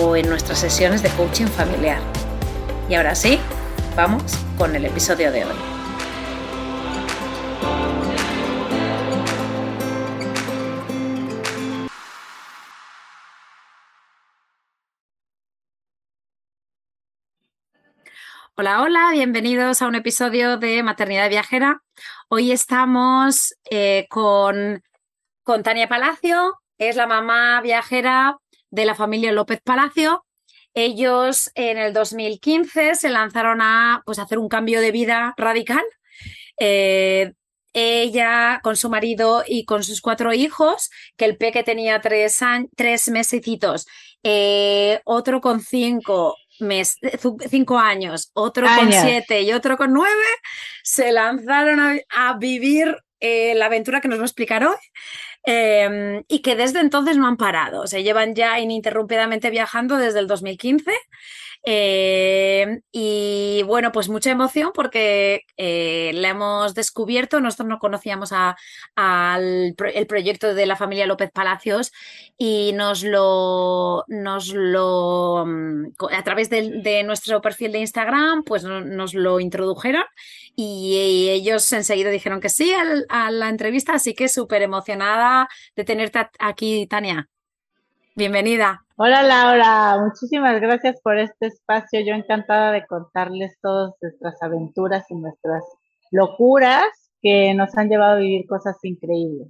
o en nuestras sesiones de coaching familiar. Y ahora sí, vamos con el episodio de hoy. Hola, hola, bienvenidos a un episodio de Maternidad Viajera. Hoy estamos eh, con, con Tania Palacio, es la mamá viajera de la familia López Palacio. Ellos en el 2015 se lanzaron a pues, hacer un cambio de vida radical. Eh, ella con su marido y con sus cuatro hijos, que el peque tenía tres, tres mesecitos, eh, otro con cinco, mes, cinco años, otro con siete y otro con nueve, se lanzaron a, vivir eh, la aventura que nos va a explicar hoy. Em, y que desde entonces no han parado. Se llevan ya ininterrumpidamente viajando desde el 2015. Em, y bueno, pues mucha emoción porque eh, la hemos descubierto. Nosotros no conocíamos al el proyecto de la familia López Palacios y nos lo, nos lo mm, a través de, nuestro perfil de Instagram, pues nos lo introdujeron y ellos enseguida dijeron que sí a la entrevista, así que súper emocionada de tenerte aquí, Tania. Bienvenida. Hola Laura, muchísimas gracias por este espacio. Yo encantada de contarles todas nuestras aventuras y nuestras locuras que nos han llevado a vivir cosas increíbles.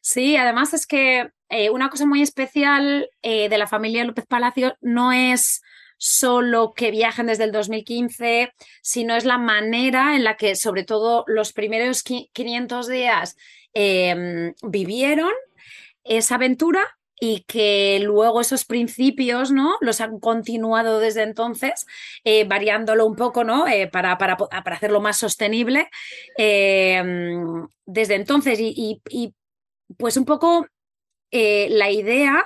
Sí, además es que eh, una cosa muy especial eh, de la familia López Palacio no es solo que viajen desde el 2015, sino es la manera en la que, sobre todo, los primeros 500 días em, vivieron esa aventura y que luego esos principios, ¿no? Los han continuado desde entonces, eh, variándolo un poco, ¿no? Eh, para, para, para, hacerlo más sostenible. Em, desde entonces, y, y, pues un poco eh, la idea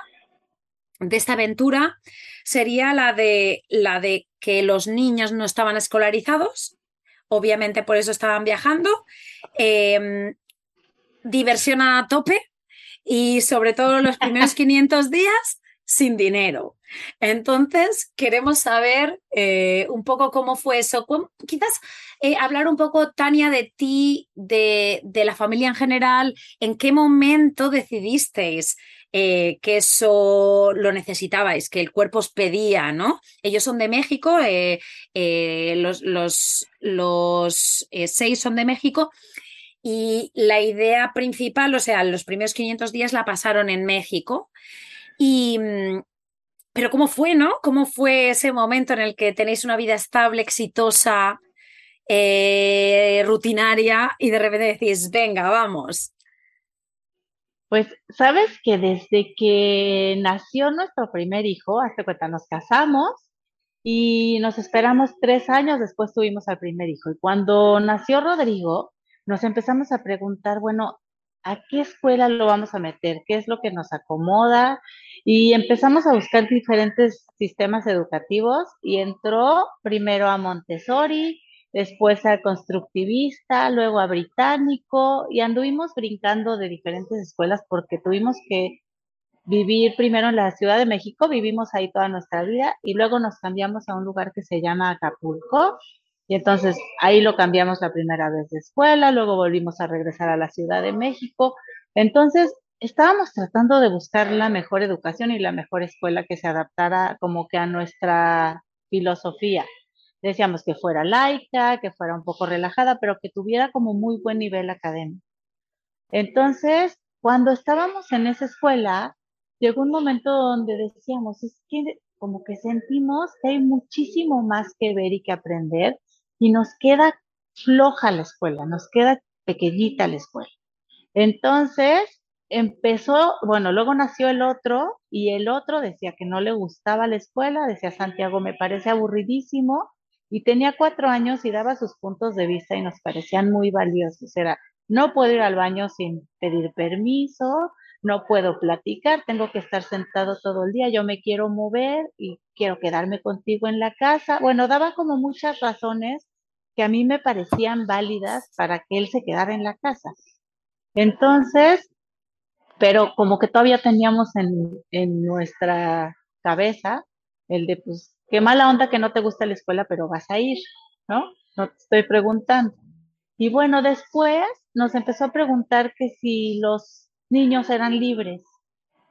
de esta aventura sería la de, la de que los niños no estaban escolarizados, obviamente por eso estaban viajando, em, diversión a tope y sobre todo los primeros 500 días sin dinero. Entonces, queremos saber eh, un poco cómo fue eso. quizás eh, hablar un poco, Tania, de ti, de, de, la familia en general, en qué momento decidisteis eh, que eso lo necesitabais, que el cuerpo os pedía, ¿no? Ellos son de México, los, los, los seis son de México. Y la idea principal, o sea, los primeros 500 días la pasaron en México. Y, mm, pero ¿cómo fue, no? ¿Cómo fue ese momento en el que tenéis una vida estable, exitosa, rutinaria y de repente decís, venga, vamos? Pues sabes que desde que nació nuestro primer hijo, hasta cuenta nos casamos y nos esperamos tres años después tuvimos al primer hijo. Y cuando nació Rodrigo, nos empezamos a preguntar, bueno, ¿a qué escuela lo vamos a meter? ¿Qué es lo que nos acomoda? Y empezamos a buscar diferentes sistemas educativos y entró primero a Montessori, después a constructivista, luego a británico y anduvimos brincando de diferentes escuelas porque tuvimos que vivir primero en la Ciudad de México, vivimos ahí toda nuestra vida y luego nos cambiamos a un lugar que se llama Acapulco y entonces ahí lo cambiamos la primera vez de escuela, luego volvimos a regresar a la Ciudad de México. Entonces estábamos tratando de buscar la mejor educación y la mejor escuela que se adaptara como que a nuestra filosofía. Decíamos que fuera laica, que fuera un poco relajada, pero que tuviera como muy buen nivel académico. Entonces, cuando estábamos en esa escuela, llegó un momento donde decíamos, es que como que sentimos que hay muchísimo más que ver y que aprender y nos queda floja la escuela, nos queda pequeñita la escuela. Entonces, empezó, bueno, luego nació el otro y el otro decía que no le gustaba la escuela, decía Santiago, me parece aburridísimo y tenía cuatro años y daba sus puntos de vista y nos parecían muy valiosos. Era, no puedo ir al baño sin pedir permiso, no puedo platicar, tengo que estar sentado todo el día, yo me quiero mover y quiero quedarme contigo en la casa. Bueno, daba como muchas razones que a mí me parecían válidas para que él se quedara en la casa. Entonces, pero como que todavía teníamos en, en nuestra cabeza el de, pues, qué mala onda que no te gusta la escuela, pero vas a ir, ¿no? No te estoy preguntando. Y bueno, después nos empezó a preguntar que si los niños eran libres.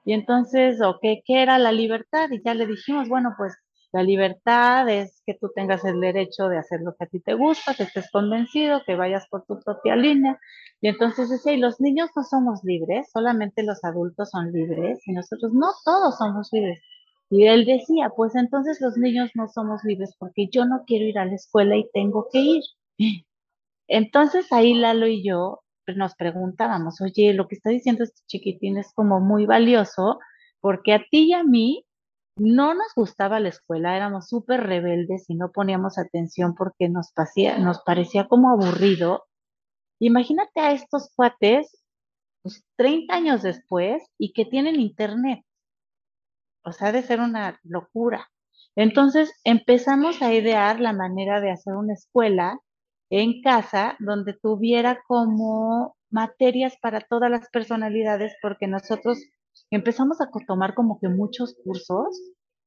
Y entonces, ¿o qué, qué era la libertad? Y ya le dijimos, bueno, pues la libertad es que tú tengas el derecho de hacer lo que a ti te gusta, que estés convencido, que vayas por tu propia línea. Y entonces decía, y los niños no somos libres, solamente los adultos son libres, y nosotros no todos somos libres. Y él decía, pues entonces los niños no somos libres porque yo no quiero ir a la escuela y tengo que ir. Entonces ahí Lalo y yo nos preguntábamos, oye, lo que está diciendo este chiquitín es como muy valioso porque a ti y a mí no nos gustaba la escuela, éramos súper rebeldes y no poníamos atención porque nos, nos parecía como aburrido. Imagínate a estos cuates pues, 30 años después y que tienen internet. O sea, de ser una locura. Entonces empezamos a idear la manera de hacer una escuela en casa donde tuviera como materias para todas las personalidades, porque nosotros empezamos a tomar como que muchos cursos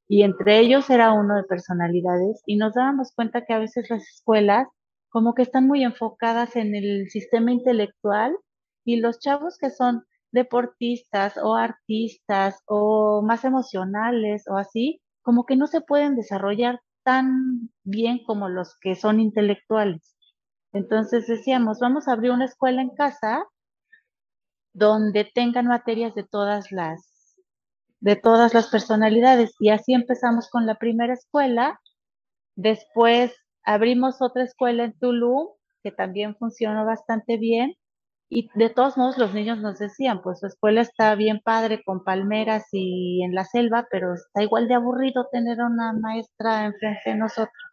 y entre ellos era uno de personalidades y nos dábamos cuenta que a veces las escuelas como que están muy enfocadas en el sistema intelectual y los chavos que son deportistas o artistas o más emocionales o así, como que no se pueden desarrollar tan bien como los que son intelectuales. Entonces decíamos, vamos a abrir una escuela en casa donde tengan materias de todas las de todas las personalidades y así empezamos con la primera escuela. Después abrimos otra escuela en Tulum que también funcionó bastante bien y de todos modos los niños nos decían, pues su escuela está bien padre con palmeras y en la selva, pero está igual de aburrido tener una maestra enfrente de nosotros.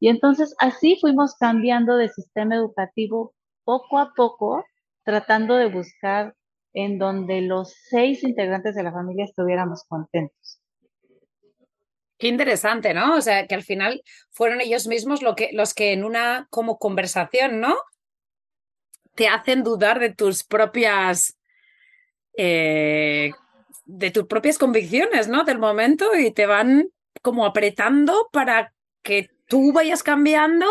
Y entonces así fuimos cambiando de sistema educativo poco a poco, tratando de buscar en donde los seis integrantes de la familia estuviéramos contentos. Qué interesante, ¿no? O sea, que al final fueron ellos mismos lo que, los que en una como conversación, ¿no? Te hacen dudar de tus propias eh, de tus propias convicciones, ¿no? Del momento y te van como apretando para que tú vayas cambiando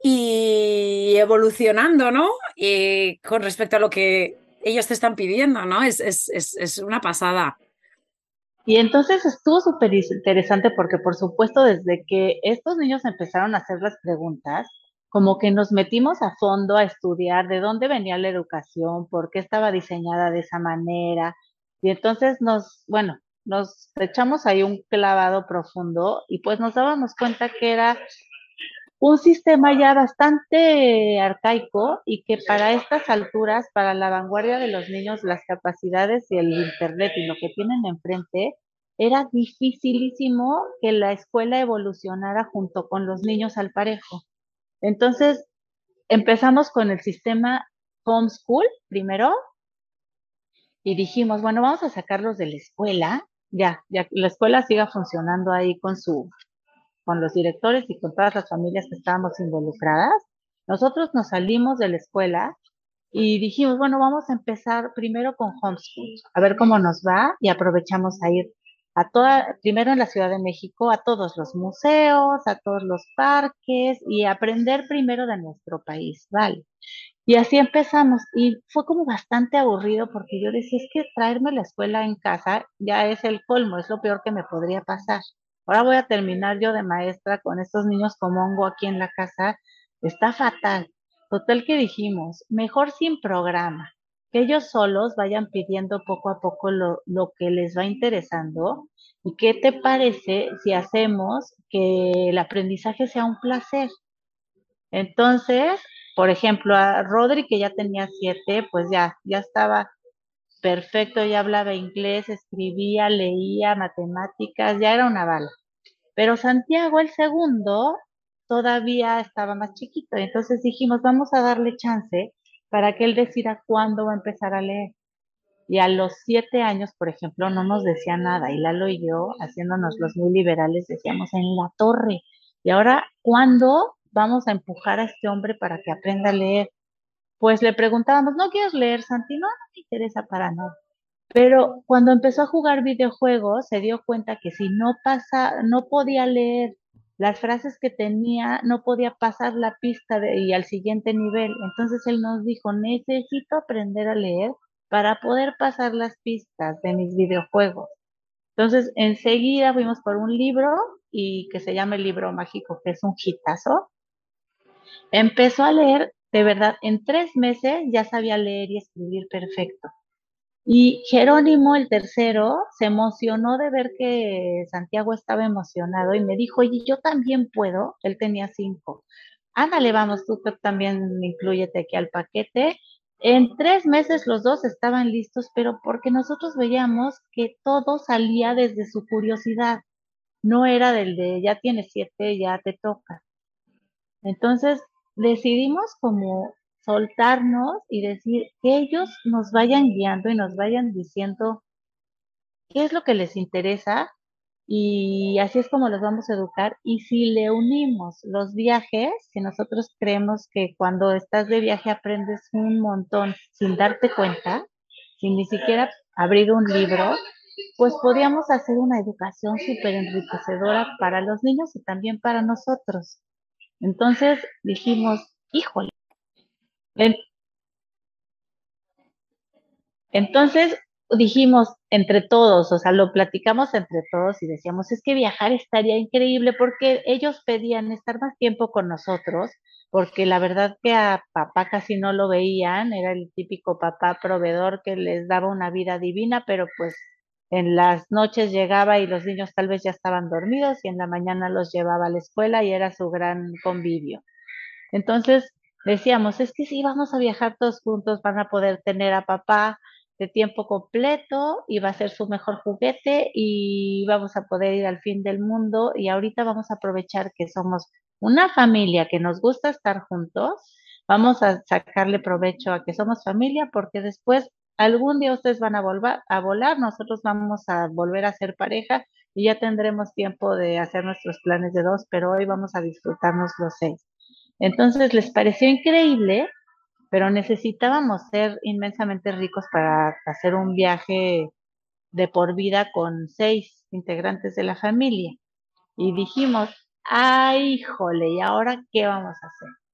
y evolucionando, ¿no? Y con respecto a lo que ellos te están pidiendo, ¿no? Es, es, es, una pasada. Y entonces estuvo súper interesante porque, por supuesto, desde que estos niños empezaron a hacer las preguntas, como que nos metimos a fondo a estudiar de dónde venía la educación, por qué estaba diseñada de esa manera. Y entonces nos, bueno, nos echamos ahí un clavado profundo y pues nos dábamos cuenta que era un sistema ya bastante arcaico y que para estas alturas, para la vanguardia de los niños, las capacidades y el Internet y lo que tienen enfrente, era dificilísimo que la escuela evolucionara junto con los niños al parejo. Entonces, empezamos con el sistema homeschool primero y dijimos, bueno, vamos a sacarlos de la escuela ya, ya la escuela siga funcionando ahí con su, con los directores y con todas las familias que estábamos involucradas. Nosotros nos salimos de la escuela y dijimos, bueno, vamos a empezar primero con homeschool, a ver cómo nos va y aprovechamos a ir a toda, primero en la Ciudad de México, a todos los museos, a todos los parques y aprender primero de nuestro país, ¿vale? Y así empezamos. Y fue como bastante aburrido porque yo decía, es que traerme la escuela en casa ya es el colmo, es lo peor que me podría pasar. Ahora voy a terminar yo de maestra con estos niños como hongo aquí en la casa. Está fatal. Total que dijimos, mejor sin programa, que ellos solos vayan pidiendo poco a poco lo, lo que les va interesando. ¿Y qué te parece si hacemos que el aprendizaje sea un placer? Entonces, por ejemplo, a Rodri, que ya tenía siete, pues ya, ya estaba perfecto, ya hablaba inglés, escribía, leía, matemáticas, ya era una bala. Pero Santiago, el segundo, todavía estaba más chiquito. Entonces dijimos, vamos a darle chance para que él decida cuándo va a empezar a leer. Y a los siete años, por ejemplo, no nos decía nada. Y Lalo y yo, haciéndonos los muy liberales, decíamos en la torre. Y ahora, ¿cuándo vamos a empujar a este hombre para que aprenda a leer? Pues le preguntábamos, ¿no quieres leer, Santi? No, no me interesa para nada. Pero cuando empezó a jugar videojuegos, se dio cuenta que si no pasa, no podía leer las frases que tenía, no podía pasar la pista y al siguiente nivel. Entonces él nos dijo, necesito aprender a leer para poder pasar las pistas de mis videojuegos. Entonces, enseguida fuimos por un libro y que se llama el libro mágico, que es un hitazo. Empezó a leer, de verdad, en tres meses ya sabía leer y escribir perfecto. Y Jerónimo, el tercero, se emocionó de ver que Santiago estaba emocionado y me dijo, oye, yo también puedo. Él tenía cinco. Ándale, vamos, tú también incluyete aquí al paquete. En tres meses los dos estaban listos, pero porque nosotros veíamos que todo salía desde su curiosidad. No era del de ya tienes siete, ya te toca. Entonces decidimos como soltarnos y decir que ellos nos vayan guiando y nos vayan diciendo qué es lo que les interesa y así es como los vamos a educar. Y si le unimos los viajes, que nosotros creemos que cuando estás de viaje aprendes un montón sin darte cuenta, sin ni siquiera abrir un libro, pues podríamos hacer una educación súper enriquecedora para los niños y también para nosotros. Entonces dijimos, híjole, entonces dijimos entre todos, o sea, lo platicamos entre todos y decíamos, es que viajar estaría increíble porque ellos pedían estar más tiempo con nosotros, porque la verdad que a papá casi no lo veían, era el típico papá proveedor que les daba una vida divina, pero pues en las noches llegaba y los niños tal vez ya estaban dormidos y en la mañana los llevaba a la escuela y era su gran convivio. Entonces, decíamos, es que si vamos a viajar todos juntos, van a poder tener a papá de tiempo completo y va a ser su mejor juguete y vamos a poder ir al fin del mundo y ahorita vamos a aprovechar que somos una familia que nos gusta estar juntos, vamos a sacarle provecho a que somos familia porque después algún día ustedes van a volver a volar, nosotros vamos a volver a ser pareja y ya tendremos tiempo de hacer nuestros planes de dos, pero hoy vamos a disfrutarnos los seis. Entonces les pareció increíble, pero necesitábamos ser inmensamente ricos para hacer un viaje de por vida con seis integrantes de la familia. Y dijimos, ay, jole, ¿y ahora qué vamos a hacer?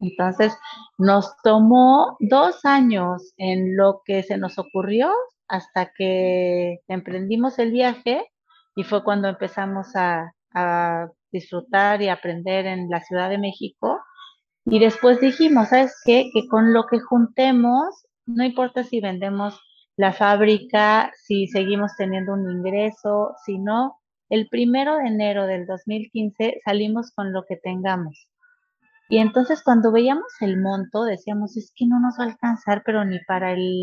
Entonces nos tomó dos años en lo que se nos ocurrió hasta que emprendimos el viaje y fue cuando empezamos a, disfrutar y aprender en la Ciudad de México. Y después dijimos, ¿sabes qué? Que con lo que juntemos, no importa si vendemos la fábrica, si seguimos teniendo un ingreso, si no, el primero de enero del 2015 salimos con lo que tengamos. Y entonces cuando veíamos el monto, decíamos, es que no nos va a alcanzar, pero ni para el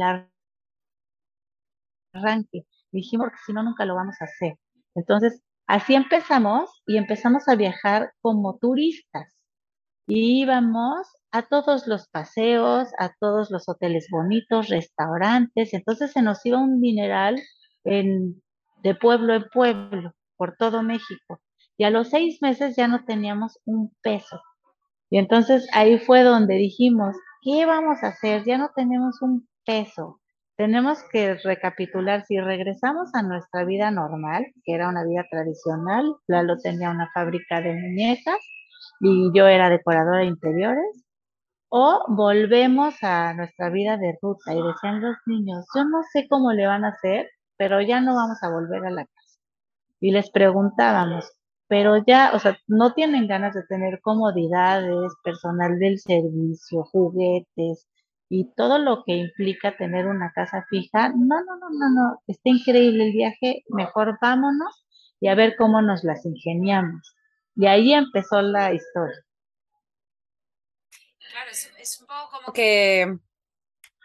arranque. Dijimos, porque si no, nunca lo vamos a hacer. Entonces, Así empezamos y empezamos a viajar como turistas. Y íbamos a todos los paseos, a todos los hoteles bonitos, restaurantes. Entonces se nos iba un dineral en, de pueblo en pueblo por todo México. Y a los seis meses ya no teníamos un peso. Y entonces ahí fue donde dijimos, ¿qué vamos a hacer? Ya no tenemos un peso tenemos que recapitular, si regresamos a nuestra vida normal, que era una vida tradicional, Lalo tenía una fábrica de muñecas y yo era decoradora de interiores, o volvemos a nuestra vida de ruta y decían los niños, yo no sé cómo le van a hacer, pero ya no vamos a volver a la casa. Y les preguntábamos, pero ya, o sea, no tienen ganas de tener comodidades, personal del servicio, juguetes y todo lo que implica tener una casa fija. No, no, no, no, no, está increíble el viaje, mejor vámonos y a ver cómo nos las ingeniamos. Y ahí empezó la historia. Claro, es, un poco como que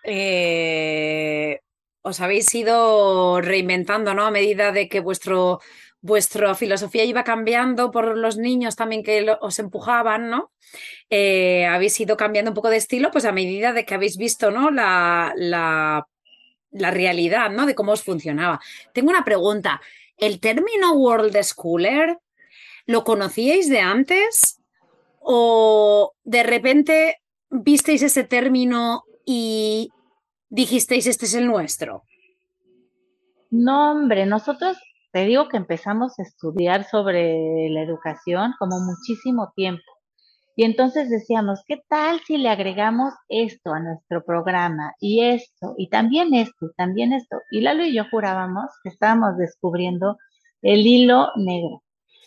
eh, os habéis ido reinventando, ¿no? A medida de que vuestro, vuestra filosofía iba cambiando por los niños también que os empujaban, ¿no? Eh, habéis ido cambiando un poco de estilo, pues a medida de que habéis visto, ¿no? La, la, la realidad, ¿no? De cómo os funcionaba. Tengo una pregunta. ¿El término World Schooler lo conocíais de antes? ¿O de repente visteis ese término y dijisteis este es el nuestro? No, hombre, nosotros te digo que empezamos a estudiar sobre la educación como muchísimo tiempo. Y entonces decíamos, ¿qué tal si le agregamos esto a nuestro programa? Y esto, y también esto, y también esto. Y Lalo y yo jurábamos que estábamos descubriendo el hilo negro.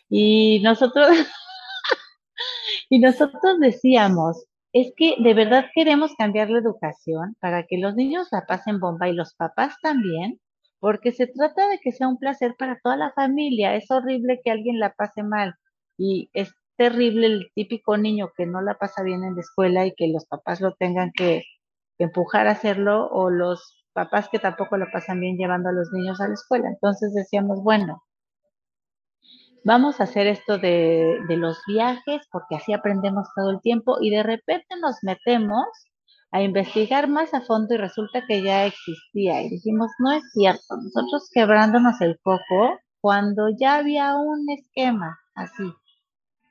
Y nosotros, y nosotros decíamos, es que de verdad queremos cambiar la educación para que los niños la pasen bomba y los papás también, porque se trata de que sea un placer para toda la familia. Es horrible que alguien la pase mal y es terrible el típico niño que no la pasa bien en la escuela y que los papás lo tengan que, empujar a hacerlo o los papás que tampoco lo pasan bien llevando a los niños a la escuela. Entonces decíamos, bueno, vamos a hacer esto de, de, los viajes porque así aprendemos todo el tiempo y de repente nos metemos a investigar más a fondo y resulta que ya existía y dijimos, no es cierto, nosotros quebrándonos el coco cuando ya había un esquema así.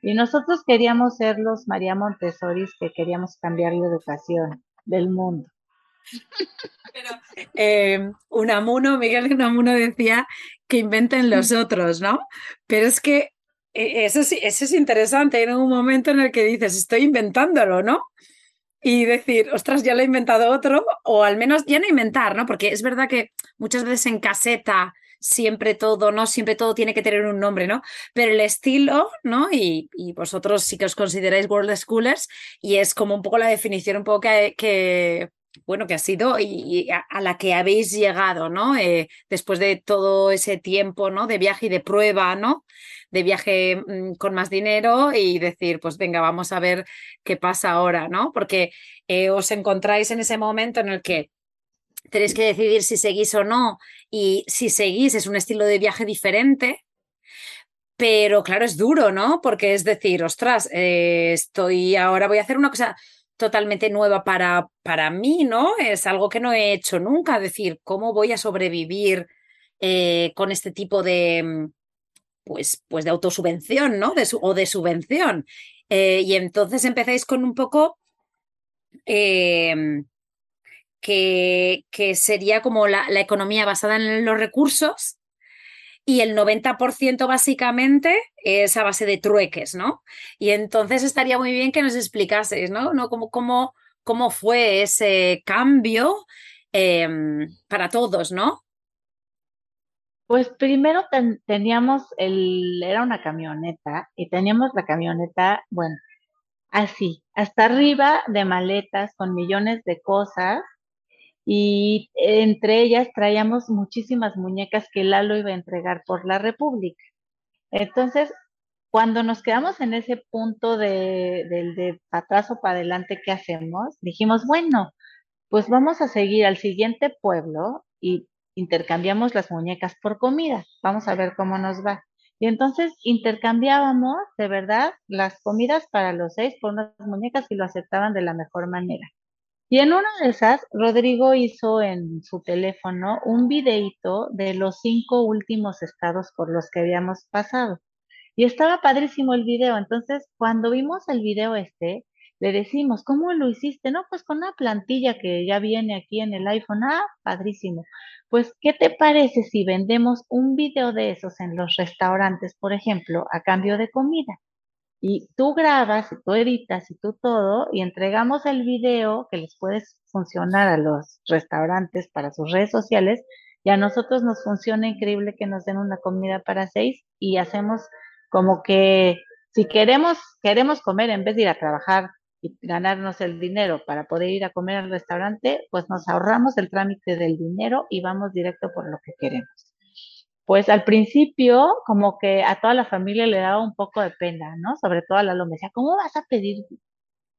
Y nosotros queríamos ser los María Montessori que queríamos cambiar la educación del mundo. Pero, eh, Unamuno, Miguel Unamuno decía que inventen los otros, ¿no? Pero es que eh, eso, eso es interesante en un momento en el que dices, estoy inventándolo, ¿no? Y decir, ostras, ya lo he inventado otro, o al menos ya no inventar, ¿no? Porque es verdad que muchas veces en caseta siempre todo, ¿no? Siempre todo tiene que tener un nombre, ¿no? Pero el estilo, ¿no? Y, vosotros sí que os consideráis World Schoolers y es como un poco la definición un poco que, bueno, que ha sido y, a, la que habéis llegado, ¿no? Eh, después de todo ese tiempo, ¿no? De viaje y de prueba, ¿no? De viaje mm, con más dinero y decir, pues venga, vamos a ver qué pasa ahora, ¿no? Porque eh, os encontráis en ese momento en el que tenéis que decidir si seguís o no y si seguís es un estilo de viaje diferente. Pero claro, es duro, ¿no? Porque es decir, ostras, eh, estoy ahora voy a hacer una cosa totalmente nueva para, para mí, ¿no? Es algo que no he hecho nunca, decir, ¿cómo voy a sobrevivir eh, con este tipo de, mm, pues, pues de autosubvención, ¿no? De o de subvención. Eh, y entonces empezáis con un poco em, que, que, sería como la, la, economía basada en los recursos y el 90% básicamente es a base de trueques, ¿no? Y entonces estaría muy bien que nos explicaseis, ¿no? ¿No? ¿Cómo, cómo, cómo fue ese cambio em, para todos, ¿no? Pues primero teníamos el, era una camioneta y teníamos la camioneta, bueno, así, hasta arriba de maletas con millones de cosas y entre ellas traíamos muchísimas muñecas que Lalo iba a entregar por la República. Entonces, cuando nos quedamos en ese punto de, del de atrás o para adelante, ¿qué hacemos? Dijimos, bueno, pues vamos a seguir al siguiente pueblo y intercambiamos las muñecas por comida. Vamos a ver cómo nos va. Y entonces intercambiábamos de verdad las comidas para los seis por unas muñecas y lo aceptaban de la mejor manera. Y en una de esas, Rodrigo hizo en su teléfono un videito de los cinco últimos estados por los que habíamos pasado. Y estaba padrísimo el video. Entonces, cuando vimos el video este, le decimos, ¿cómo lo hiciste? No, pues con una plantilla que ya viene aquí en el iPhone. Ah, padrísimo. Pues, ¿qué te parece si vendemos un video de esos en los restaurantes, por ejemplo, a cambio de comida? Y tú grabas, y tú editas, y tú todo, y entregamos el video que les puede funcionar a los restaurantes para sus redes sociales, y a nosotros nos funciona increíble que nos den una comida para seis, y hacemos como que si queremos, queremos comer en vez de ir a trabajar y ganarnos el dinero para poder ir a comer al restaurante, pues nos ahorramos el trámite del dinero y vamos directo por lo que queremos pues al principio como que a toda la familia le daba un poco de pena, ¿no? Sobre todo a la me decía, ¿cómo vas a pedir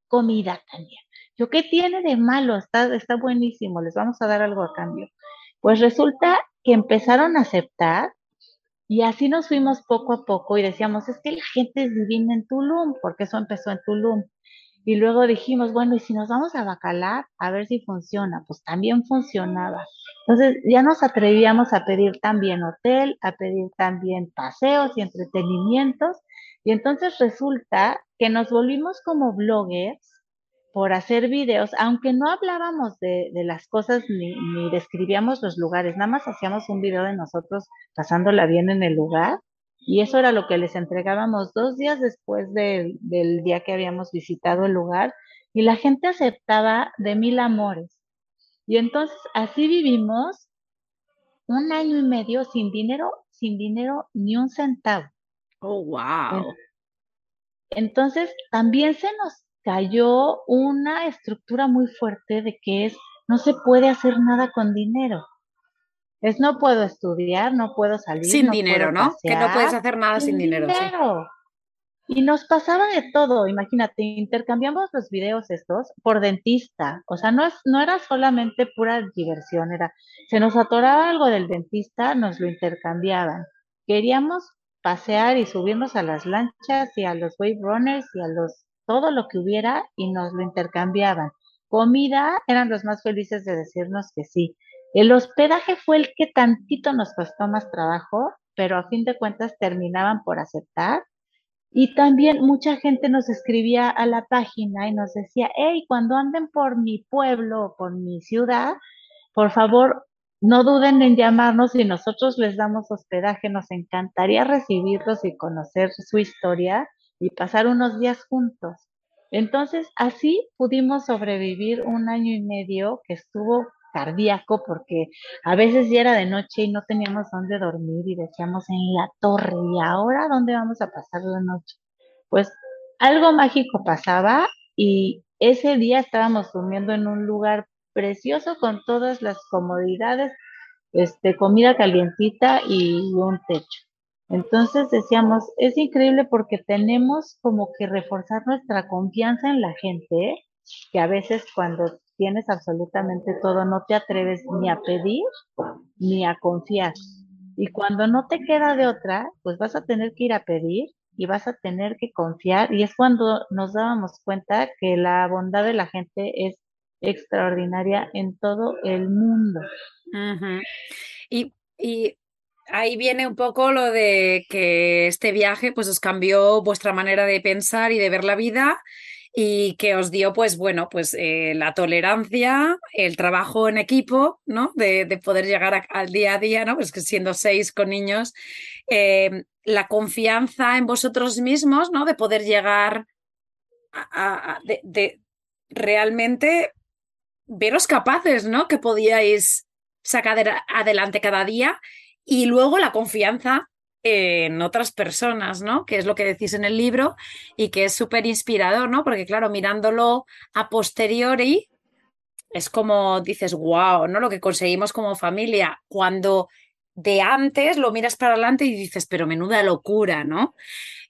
comida, Tania? Yo, ¿qué tiene de malo? Está, está buenísimo, les vamos a dar algo a cambio. Pues resulta que empezaron a aceptar y así nos fuimos poco a poco y decíamos, es que la gente es divina en Tulum, porque eso empezó en Tulum. Y luego dijimos, bueno, ¿y si nos vamos a Bacalar? A ver si funciona. Pues también funcionaba. Entonces ya nos atrevíamos a pedir también hotel, a pedir también paseos y entretenimientos. Y entonces resulta que nos volvimos como bloggers por hacer videos, aunque no hablábamos de, las cosas ni, ni describíamos los lugares, nada más hacíamos un video de nosotros pasándola bien en el lugar y eso era lo que les entregábamos dos días después del día que habíamos visitado el lugar y la gente aceptaba de mil amores. Y entonces así vivimos un año y medio sin dinero, sin dinero ni un centavo. Oh, wow. Entonces también se nos cayó una estructura muy fuerte de que es no se puede hacer nada con dinero. Es no puedo estudiar, no puedo salir. Sin dinero, ¿no? que no puedes hacer nada sin, dinero. Y nos pasaba de todo, imagínate, intercambiamos los videos estos por dentista, o sea, no, es, no era solamente pura diversión, era, se nos atoraba algo del dentista, nos lo intercambiaban. Queríamos pasear y subirnos a las lanchas y a los wave runners y a los, todo lo que hubiera y nos lo intercambiaban. Comida, eran los más felices de decirnos que sí. El hospedaje fue el que tantito nos costó más trabajo, pero a fin de cuentas terminaban por aceptar. Y también mucha gente nos escribía a la página y nos decía, hey, cuando anden por mi pueblo o por mi ciudad, por favor, no duden en llamarnos y nosotros les damos hospedaje. Nos encantaría recibirlos y conocer su historia y pasar unos días juntos. Entonces, así pudimos sobrevivir un año y medio que estuvo cardíaco porque a veces ya era de noche y no teníamos dónde dormir y decíamos en la torre y ahora dónde vamos a pasar la noche. Pues algo mágico pasaba y ese día estábamos durmiendo en un lugar precioso con todas las comodidades, este, comida calientita y un techo. Entonces decíamos, es increíble porque tenemos como que reforzar nuestra confianza en la gente, que a veces cuando tienes absolutamente todo, no te atreves ni a pedir ni a confiar. Y cuando no te queda de otra, pues vas a tener que ir a pedir y vas a tener que confiar. Y es cuando nos dábamos cuenta que la bondad de la gente es extraordinaria en todo el mundo. y, y ahí viene un poco lo de que este viaje pues os cambió vuestra manera de pensar y de ver la vida y que os dio, pues bueno, pues eh, la tolerancia, el trabajo en equipo, ¿no? De, poder llegar al día a día, ¿no? Pues que siendo seis con niños, eh, la confianza en vosotros mismos, ¿no? De poder llegar a, de, realmente veros capaces, ¿no? Que podíais sacar adelante cada día y luego la confianza en otras personas, ¿no? Que es lo que decís en el libro y que es súper inspirador, ¿no? Porque claro, mirándolo a posteriori, es como dices, wow, ¿no? Lo que conseguimos como familia. Cuando de antes lo miras para adelante y dices, pero menuda locura, ¿no?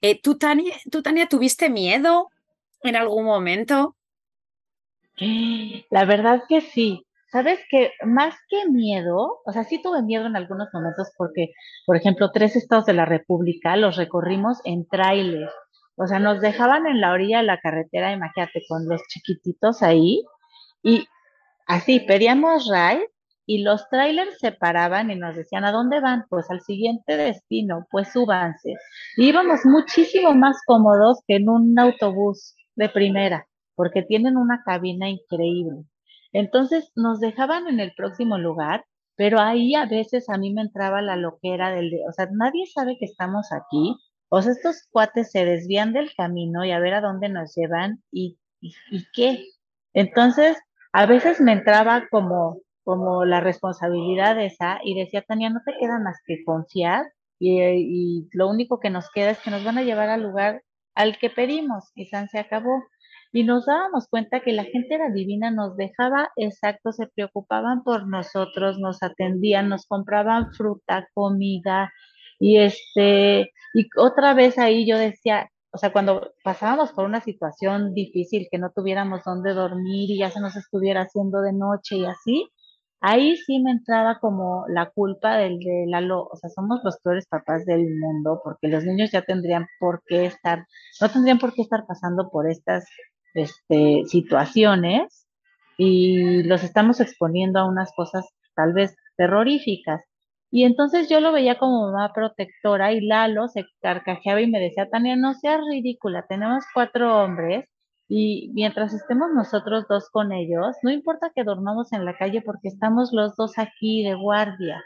Eh, ¿tú, Tania, ¿Tú, Tania, tuviste miedo en algún momento? La verdad que sí. Sabes que más que miedo, o sea, sí tuve miedo en algunos momentos porque, por ejemplo, tres estados de la República los recorrimos en tráiler. O sea, nos dejaban en la orilla de la carretera, imagínate, con los chiquititos ahí. Y así, pedíamos ride y los trailers se paraban y nos decían, ¿a dónde van? Pues al siguiente destino, pues súbanse. Y íbamos muchísimo más cómodos que en un autobús de primera, porque tienen una cabina increíble. Entonces nos dejaban en el próximo lugar, pero ahí a veces a mí me entraba la loquera del, de, o sea, nadie sabe que estamos aquí, O sea, estos cuates se desvían del camino y a ver a dónde nos llevan y, y, qué. Entonces, a veces me entraba como, como la responsabilidad esa y decía, Tania, no te queda más que confiar y, y lo único que nos queda es que nos van a llevar al lugar al que pedimos y San se acabó. Y nos dábamos cuenta que la gente era divina, nos dejaba exacto, se preocupaban por nosotros, nos atendían, nos compraban fruta, comida, y este, y otra vez ahí yo decía, o sea, cuando pasábamos por una situación difícil, que no tuviéramos dónde dormir y ya se nos estuviera haciendo de noche y así, ahí sí me entraba como la culpa del de Lalo, o sea, somos los peores papás del mundo, porque los niños ya tendrían por qué estar, no tendrían por qué estar pasando por estas este, situaciones y los estamos exponiendo a unas cosas tal vez terroríficas. Y entonces yo lo veía como mamá protectora y Lalo se carcajeaba y me decía, Tania, no seas ridícula, tenemos cuatro hombres y mientras estemos nosotros dos con ellos, no importa que dormamos en la calle porque estamos los dos aquí de guardia.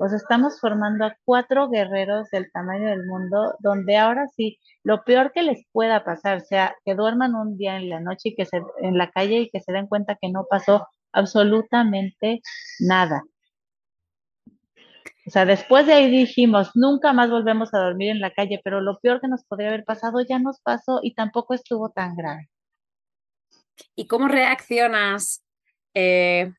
O estamos formando a cuatro guerreros del tamaño del mundo, donde ahora sí, lo peor que les pueda pasar, sea que duerman un día en la noche y que se, en la calle y que se den cuenta que no pasó absolutamente nada. O sea, después de ahí dijimos, nunca más volvemos a dormir en la calle, pero lo peor que nos podría haber pasado ya nos pasó y tampoco estuvo tan grave. ¿Y cómo reaccionas eh,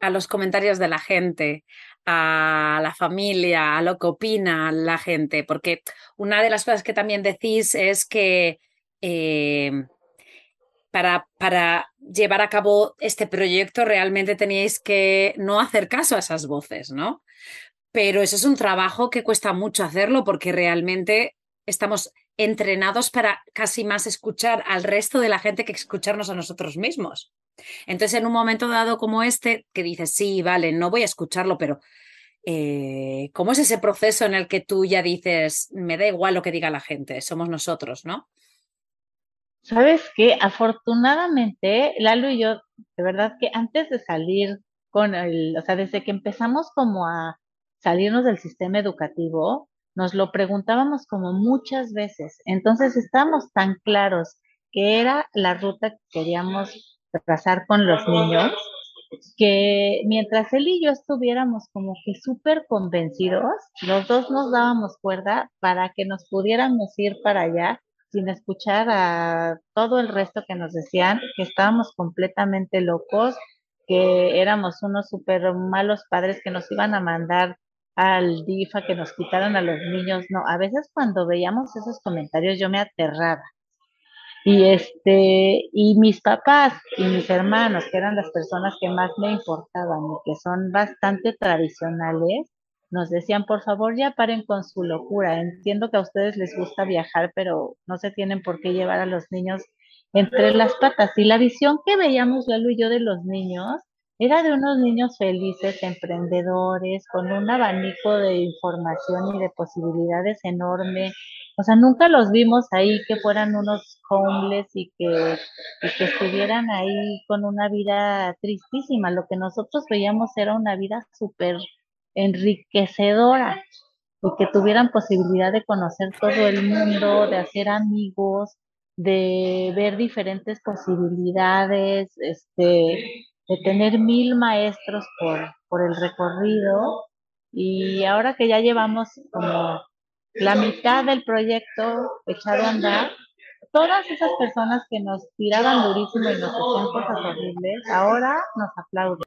a los comentarios de la gente, a la familia, a lo que opina la gente? Porque una de las cosas que también decís es que eh, para, para, llevar a cabo este proyecto realmente teníais que no hacer caso a esas voces, ¿no? Pero eso es un trabajo que cuesta mucho hacerlo porque realmente estamos entrenados para casi más escuchar al resto de la gente que escucharnos a nosotros mismos. Entonces, en un momento dado como este, que dices, sí, vale, no voy a escucharlo, pero eh, ¿cómo es ese proceso en el que tú ya dices, me da igual lo que diga la gente, somos nosotros, ¿no? Sabes que afortunadamente, Lalo y yo, de verdad que antes de salir con el, o sea, desde que empezamos como a salirnos del sistema educativo, nos lo preguntábamos como muchas veces. Entonces estábamos tan claros que era la ruta que queríamos trazar con los niños, que mientras él y yo estuviéramos como que súper convencidos, los dos nos dábamos cuerda para que nos pudiéramos ir para allá sin escuchar a todo el resto que nos decían que estábamos completamente locos, que éramos unos súper malos padres que nos iban a mandar al DIFA, que nos quitaron a los niños, no, a veces cuando veíamos esos comentarios yo me aterraba. Y este, y mis papás y mis hermanos, que eran las personas que más me importaban y que son bastante tradicionales, nos decían, por favor, ya paren con su locura. Entiendo que a ustedes les gusta viajar, pero no se tienen por qué llevar a los niños entre las patas. Y la visión que veíamos Lalo y yo de los niños era de unos niños felices, emprendedores, con un abanico de información y de posibilidades enorme. O sea, nunca los vimos ahí que fueran unos homeless y que, y que estuvieran ahí con una vida tristísima. Lo que nosotros veíamos era una vida súper enriquecedora y que tuvieran posibilidad de conocer todo el mundo, de hacer amigos, de ver diferentes posibilidades, este, de tener mil maestros por, por el recorrido y ahora que ya llevamos como la mitad del proyecto echado a andar, todas esas personas que nos tiraban durísimo y nos hacían cosas horribles, ahora nos aplauden.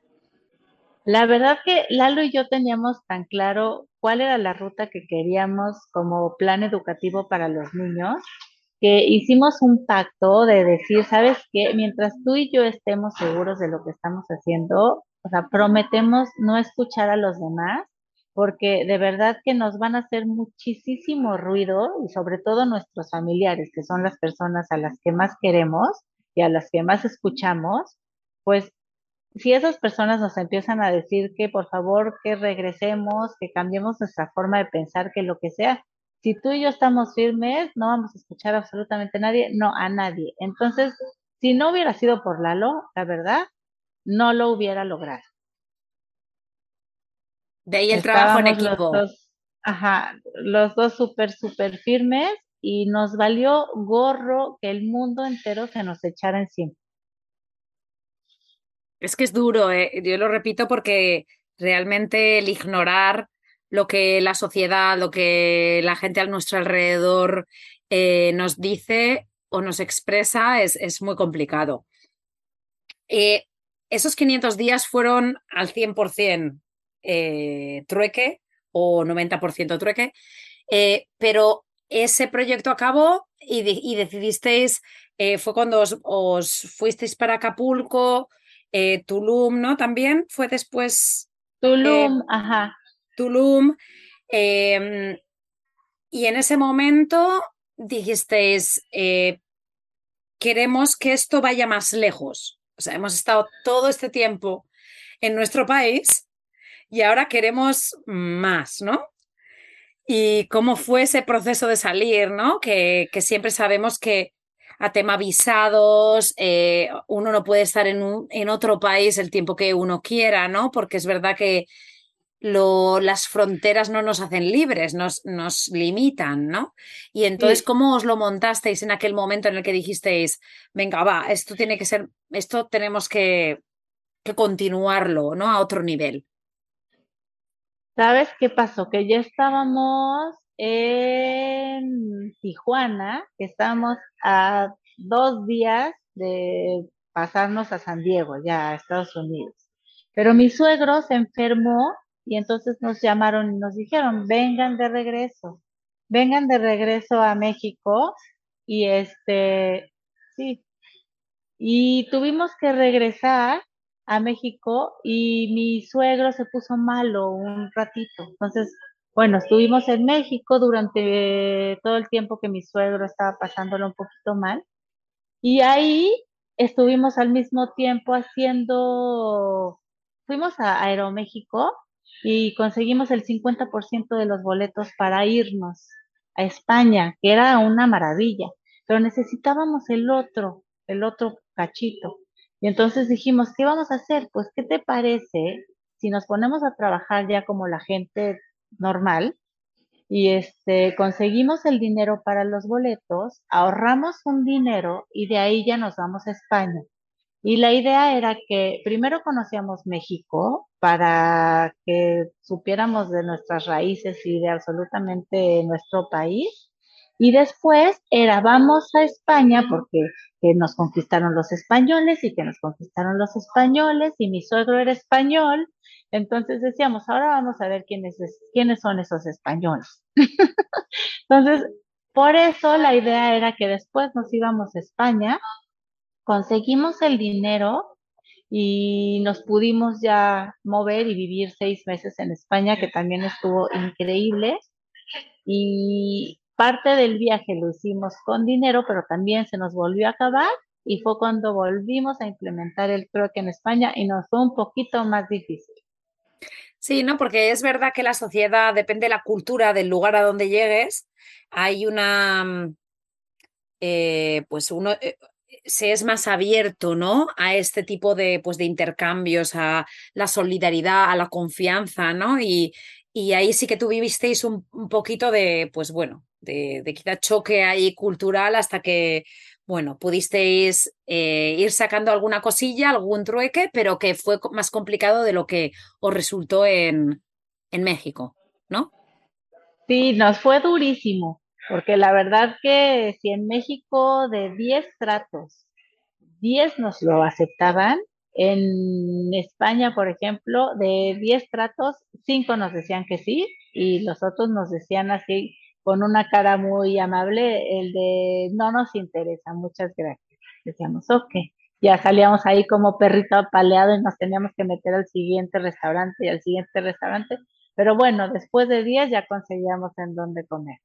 La verdad que Lalo y yo teníamos tan claro cuál era la ruta que queríamos como plan educativo para los niños que hicimos un pacto de decir, ¿sabes qué? Mientras tú y yo estemos seguros de lo que estamos haciendo, o sea, prometemos no escuchar a los demás, porque de verdad que nos van a hacer muchísimo ruido y sobre todo nuestros familiares, que son las personas a las que más queremos y a las que más escuchamos, pues si esas personas nos empiezan a decir que por favor que regresemos, que cambiemos nuestra forma de pensar, que lo que sea, si tú y yo estamos firmes, no vamos a escuchar absolutamente a nadie, no a nadie. Entonces, si no hubiera sido por Lalo, la verdad, no lo hubiera logrado. De ahí el trabajo en equipo. Ajá, los dos súper, súper firmes y nos valió gorro que el mundo entero se nos echara encima. Es que es duro, ¿eh? yo lo repito porque realmente el ignorar lo que la sociedad, lo que la gente a nuestro alrededor eh, nos dice o nos expresa es, es muy complicado. Eh, esos 500 días fueron al 100% eh, trueque o 90% trueque, eh, pero ese proyecto acabó y, y decidisteis, eh, fue cuando os, os, fuisteis para Acapulco, Tulum, ¿no? También fue después. Tulum, ajá. Tulum. Em, y en ese momento dijisteis, queremos que esto vaya más lejos. O sea, hemos estado todo este tiempo en nuestro país y ahora queremos más, ¿no? Y cómo fue ese proceso de salir, ¿no? Que, que siempre sabemos que a tema visados, eh, uno no puede estar en, un, en otro país el tiempo que uno quiera, ¿no? Porque es verdad que lo, las fronteras no nos hacen libres, nos, nos limitan, ¿no? Y entonces, sí. ¿cómo os lo montasteis en aquel momento en el que dijisteis, venga, va, esto tiene que ser, esto tenemos que, que continuarlo, ¿no? A otro nivel. ¿Sabes qué pasó? Que ya estábamos en Tijuana, que estábamos a dos días de pasarnos a San Diego, ya a Estados Unidos. Pero mi suegro se enfermó y entonces nos llamaron y nos dijeron, vengan de regreso, vengan de regreso a México y este, sí, y tuvimos que regresar a México y mi suegro se puso malo un ratito. Entonces, bueno, estuvimos en México durante todo el tiempo que mi suegro estaba pasándolo un poquito mal. Y ahí estuvimos al mismo tiempo haciendo, fuimos a Aeroméxico y conseguimos el 50% de los boletos para irnos a España, que era una maravilla, pero necesitábamos el otro, el otro cachito. Y entonces dijimos, ¿qué vamos a hacer? Pues, ¿qué te parece si nos ponemos a trabajar ya como la gente normal y este conseguimos el dinero para los boletos, ahorramos un dinero y de ahí ya nos vamos a España? Y la idea era que primero conocíamos México para que supiéramos de nuestras raíces y de absolutamente nuestro país. Y después era, vamos a España porque que nos conquistaron los españoles y que nos conquistaron los españoles y mi suegro era español. Entonces decíamos, ahora vamos a ver quiénes, quiénes son esos españoles. Entonces, por eso la idea era que después nos íbamos a España conseguimos el dinero y nos pudimos ya mover y vivir seis meses en España, que también estuvo increíble. Y parte del viaje lo hicimos con dinero, pero también se nos volvió a acabar y fue cuando volvimos a implementar el trueque en España y nos fue un poquito más difícil. Sí, ¿no? Porque es verdad que la sociedad depende de la cultura del lugar a donde llegues. Hay una, eh, pues uno, eh, se es más abierto, ¿no? A este tipo de, pues, de intercambios, a la solidaridad, a la confianza, ¿no? Y, y ahí sí que tú vivisteis un, poquito de, pues bueno, de, de, choque ahí cultural hasta que, bueno, pudisteis eh, ir sacando alguna cosilla, algún trueque, pero que fue más complicado de lo que os resultó en, en México, ¿no? Sí, nos fue durísimo. Porque la verdad que si en México de 10 tratos, 10 nos lo aceptaban, en España, por ejemplo, de 10 tratos, 5 nos decían que sí y los otros nos decían así con una cara muy amable, el de no nos interesa, muchas gracias. Decíamos, ok, ya salíamos ahí como perrito apaleado y nos teníamos que meter al siguiente restaurante y al siguiente restaurante, pero bueno, después de 10 ya conseguíamos en dónde comer.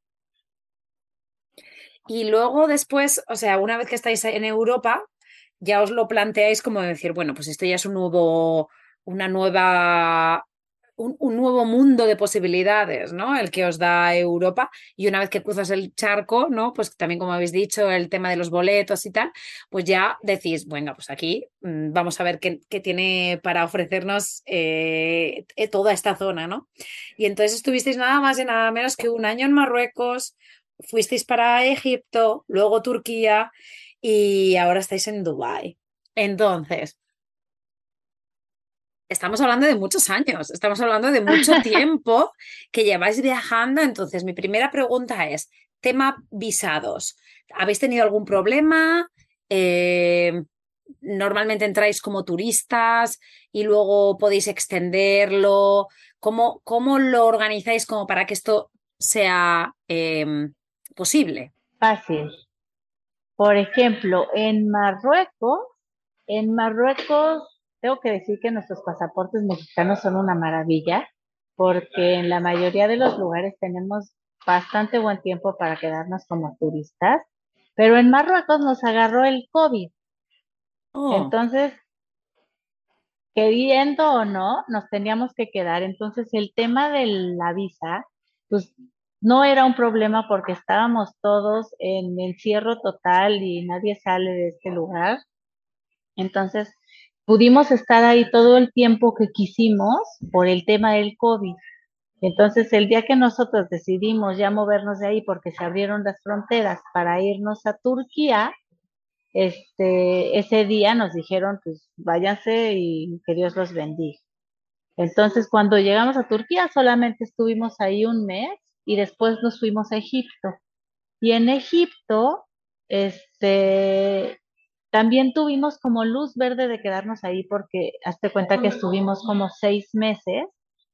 Y luego después, o sea, una vez que estáis en Europa, ya os lo planteáis como decir, bueno, pues esto ya es un nuevo, una nueva un, nuevo mundo de posibilidades, ¿no? El que os da Europa. Y una vez que cruzas el charco, ¿no? Pues también, como habéis dicho, el tema de los boletos y tal, pues ya decís, bueno, pues aquí mm, vamos a ver qué, tiene para ofrecernos eh, eh, toda esta zona, ¿no? Y entonces estuvisteis nada más y nada menos que un año en Marruecos, fuisteis para Egipto, luego Turquía y ahora estáis en Dubái. Entonces, estamos hablando de muchos años, estamos hablando de mucho tiempo que lleváis viajando. Entonces, mi primera pregunta es, tema visados. ¿Habéis tenido algún problema? Eh, normalmente entráis como turistas y luego podéis extenderlo. ¿Cómo, cómo lo organizáis como para que esto sea em, posible? Fácil. Por ejemplo, en Marruecos, en Marruecos tengo que decir que nuestros pasaportes mexicanos son una maravilla porque en la mayoría de los lugares tenemos bastante buen tiempo para quedarnos como turistas, pero en Marruecos nos agarró el COVID. Oh. Entonces, queriendo o no, nos teníamos que quedar. Entonces, el tema de la visa, pues no era un problema porque estábamos todos en encierro total y nadie sale de este lugar. Entonces, pudimos estar ahí todo el tiempo que quisimos por el tema del COVID. Entonces, el día que nosotros decidimos ya movernos de ahí porque se abrieron las fronteras para irnos a Turquía, este, ese día nos dijeron, pues váyanse y que Dios los bendiga. Entonces, cuando llegamos a Turquía, solamente estuvimos ahí un mes y después nos fuimos a Egipto. Y en Egipto, este, también tuvimos como luz verde de quedarnos ahí porque hazte cuenta que estuvimos como seis meses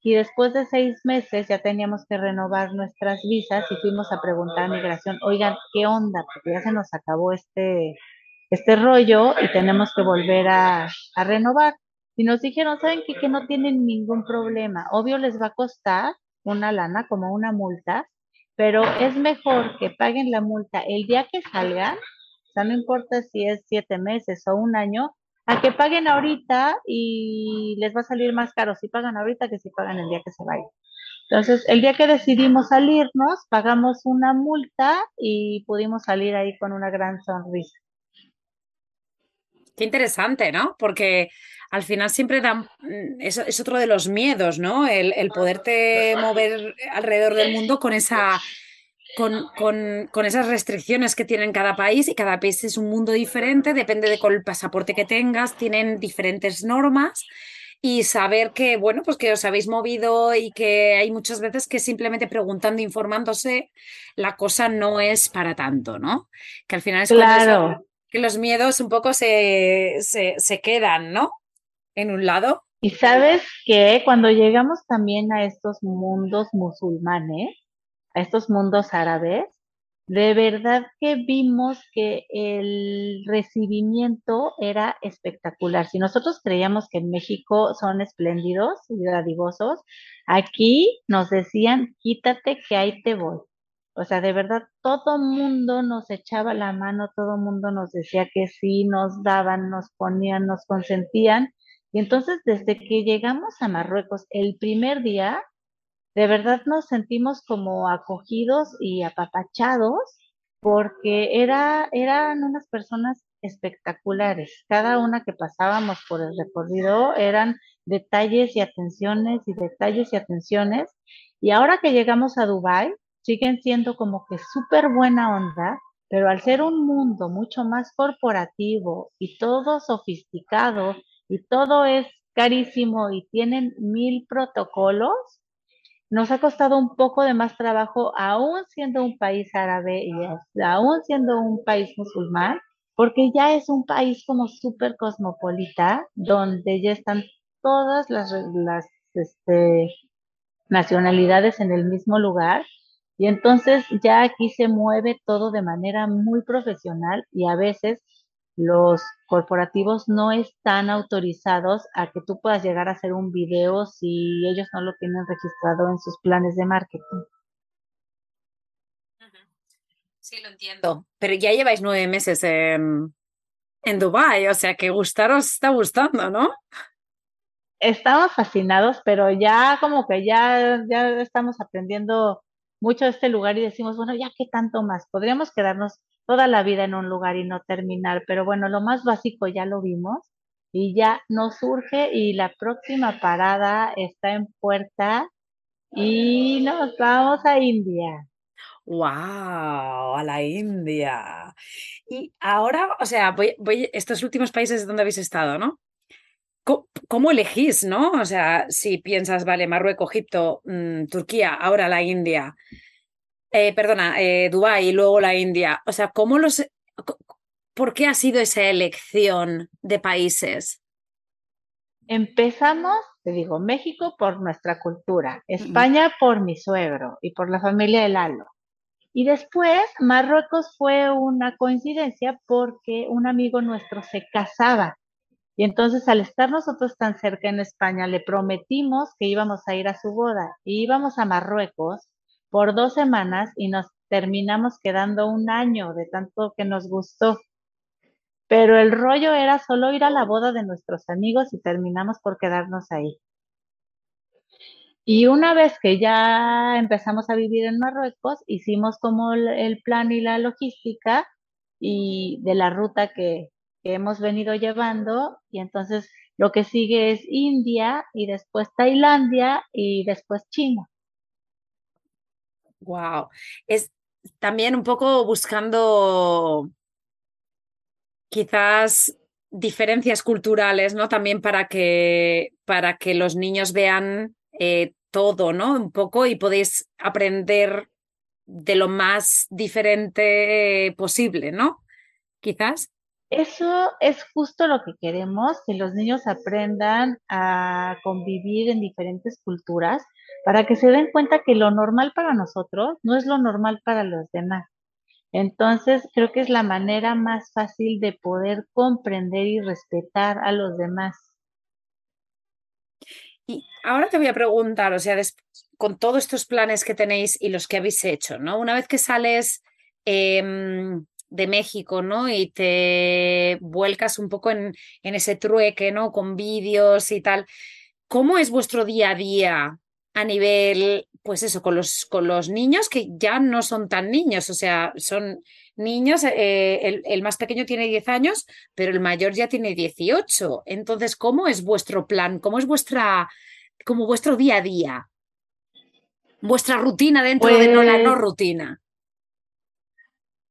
y después de seis meses ya teníamos que renovar nuestras visas y fuimos a preguntar a migración, oigan, ¿qué onda? Porque ya se nos acabó este, este rollo y tenemos que volver a, a renovar. Y nos dijeron, ¿saben qué? Que no tienen ningún problema. Obvio les va a costar una lana, como una multa, pero es mejor que paguen la multa el día que salgan o sea, no importa si es siete meses o un año, a que paguen ahorita y les va a salir más caro si pagan ahorita que si pagan el día que se vayan. Entonces, el día que decidimos salirnos, pagamos una multa y pudimos salir ahí con una gran sonrisa. Qué interesante, ¿no? Porque al final siempre da, mm, es, es otro de los miedos, ¿no? El, el poderte mover alrededor del mundo con esa con, con, esas restricciones que tienen cada país y cada país es un mundo diferente, depende de cuál pasaporte que tengas, tienen diferentes normas y saber que, bueno, pues que os habéis movido y que hay muchas veces que simplemente preguntando, informándose, la cosa no es para tanto, ¿no? Que al final es claro. Que los miedos un poco se, se, se quedan, ¿no? En un lado. Y sabes que cuando llegamos también a estos mundos musulmanes, a estos mundos árabes, de verdad que vimos que el recibimiento era espectacular. Si nosotros creíamos que en México son espléndidos y dadivosos, aquí nos decían, quítate que ahí te voy. O sea, de verdad, todo mundo nos echaba la mano, todo mundo nos decía que sí, nos daban, nos ponían, nos consentían. Y entonces, desde que llegamos a Marruecos, el primer día, de verdad nos sentimos como acogidos y apapachados porque era, eran unas personas espectaculares. Cada una que pasábamos por el recorrido eran detalles y atenciones y detalles y atenciones. Y ahora que llegamos a Dubai, siguen siendo como que súper buena onda, pero al ser un mundo mucho más corporativo y todo sofisticado y todo es carísimo y tienen mil protocolos, nos ha costado un poco de más trabajo, aún siendo un país árabe y aún siendo un país musulmán, porque ya es un país como súper cosmopolita, donde ya están todas las, este, nacionalidades en el mismo lugar. Y entonces ya aquí se mueve todo de manera muy profesional y a veces los corporativos no están autorizados a que tú puedas llegar a hacer un video si ellos no lo tienen registrado en sus planes de marketing. Sí, lo entiendo. Pero ya lleváis nueve meses en, en Dubái, o sea que gustaros está gustando, ¿no? estamos fascinados, pero ya como que ya, ya estamos aprendiendo mucho de este lugar y decimos, bueno, ya qué tanto más, podríamos quedarnos toda la vida en un lugar y no terminar, pero bueno, lo más básico ya lo vimos y ya nos surge y la próxima parada está en puerta y nos vamos a India. ¡Wow! A la India. Y ahora, o sea, voy, voy, estos últimos países donde habéis estado, ¿no? ¿Cómo, elegís, no? O sea, si piensas, vale, Marruecos, Egipto, mm, Turquía, ahora la India, eh, perdona, eh, Dubái y luego la India. O sea, ¿cómo los, ¿por qué ha sido esa elección de países? Empezamos, te digo, México por nuestra cultura, España por mi suegro y por la familia de Lalo. Y después Marruecos fue una coincidencia porque un amigo nuestro se casaba. Entonces al estar nosotros tan cerca en España, le prometimos que íbamos a ir a su boda. Y íbamos a Marruecos por dos semanas y nos terminamos quedando un año de tanto que nos gustó. Pero el rollo era solo ir a la boda de nuestros amigos y terminamos por quedarnos ahí. Y una vez que ya empezamos a vivir en Marruecos, hicimos como el plan y la logística y de la ruta que, hemos venido llevando y entonces lo que sigue es India y después Tailandia y después China. Wow. Es también un poco buscando quizás diferencias culturales, ¿no? También para que, para que los niños vean eh, todo, ¿no? Un poco y podéis aprender de lo más diferente posible, ¿no? Quizás. Eso es justo lo que queremos, que los niños aprendan a convivir en diferentes culturas para que se den cuenta que lo normal para nosotros no es lo normal para los demás. Entonces, creo que es la manera más fácil de poder comprender y respetar a los demás. Y ahora te voy a preguntar, o sea, con todos estos planes que tenéis y los que habéis hecho, ¿no? Una vez que sales em, de México, ¿no? Y te vuelcas un poco en, en ese trueque, ¿no? Con vídeos y tal. ¿Cómo es vuestro día a día a nivel, pues eso, con los, con los niños que ya no son tan niños, o sea, son niños, eh, el, más pequeño tiene 10 años, pero el mayor ya tiene 18. Entonces, ¿cómo es vuestro plan? ¿Cómo es vuestra, como vuestro día a día? Vuestra rutina dentro de no, la no pues rutina.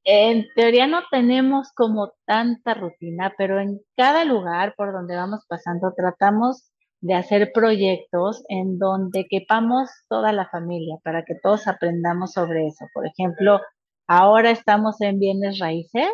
En teoría no tenemos como tanta rutina, pero en cada lugar por donde vamos pasando tratamos de hacer proyectos en donde quepamos toda la familia para que todos aprendamos sobre eso. Por ejemplo, ahora estamos en bienes raíces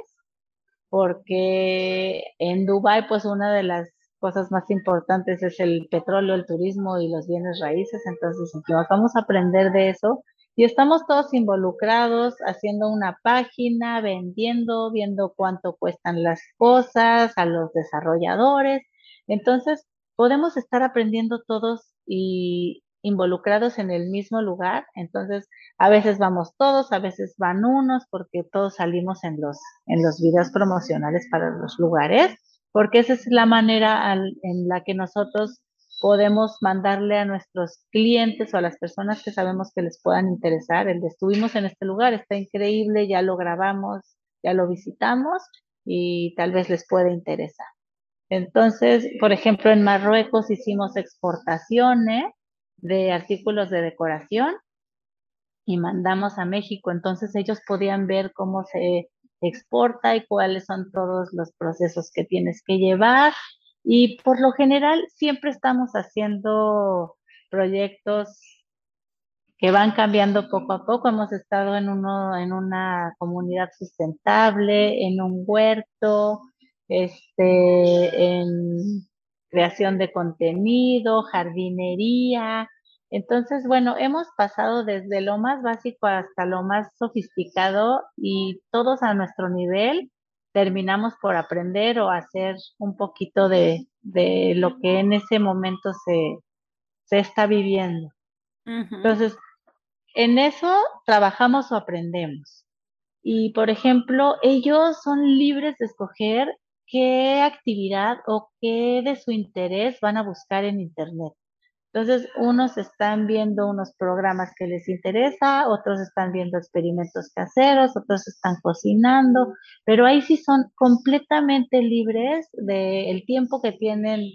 porque en Dubai pues una de las cosas más importantes es el petróleo, el turismo y los bienes raíces. Entonces, vamos a aprender de eso y estamos todos involucrados haciendo una página, vendiendo, viendo cuánto cuestan las cosas a los desarrolladores. Entonces, podemos estar aprendiendo todos y involucrados en el mismo lugar. Entonces, a veces vamos todos, a veces van unos, porque todos salimos en los, en los videos promocionales para los lugares, porque esa es la manera en la que nosotros podemos mandarle a nuestros clientes o a las personas que sabemos que les puedan interesar. El estuvimos en este lugar, está increíble, ya lo grabamos, ya lo visitamos y tal vez les pueda interesar. Entonces, por ejemplo, en Marruecos hicimos exportaciones de artículos de decoración y mandamos a México. Entonces ellos podían ver cómo se exporta y cuáles son todos los procesos que tienes que llevar. Y por lo general siempre estamos haciendo proyectos que van cambiando poco a poco. Hemos estado en uno, en una comunidad sustentable, en un huerto, este, en creación de contenido, jardinería. Entonces, bueno, hemos pasado desde lo más básico hasta lo más sofisticado y todos a nuestro nivel terminamos por aprender o hacer un poquito de, de lo que en ese momento se, se está viviendo. Entonces, en eso trabajamos o aprendemos. Y, por ejemplo, ellos son libres de escoger qué actividad o qué de su interés van a buscar en Internet. Entonces, unos están viendo unos programas que les interesa, otros están viendo experimentos caseros, otros están cocinando, pero ahí sí son completamente libres del tiempo que tienen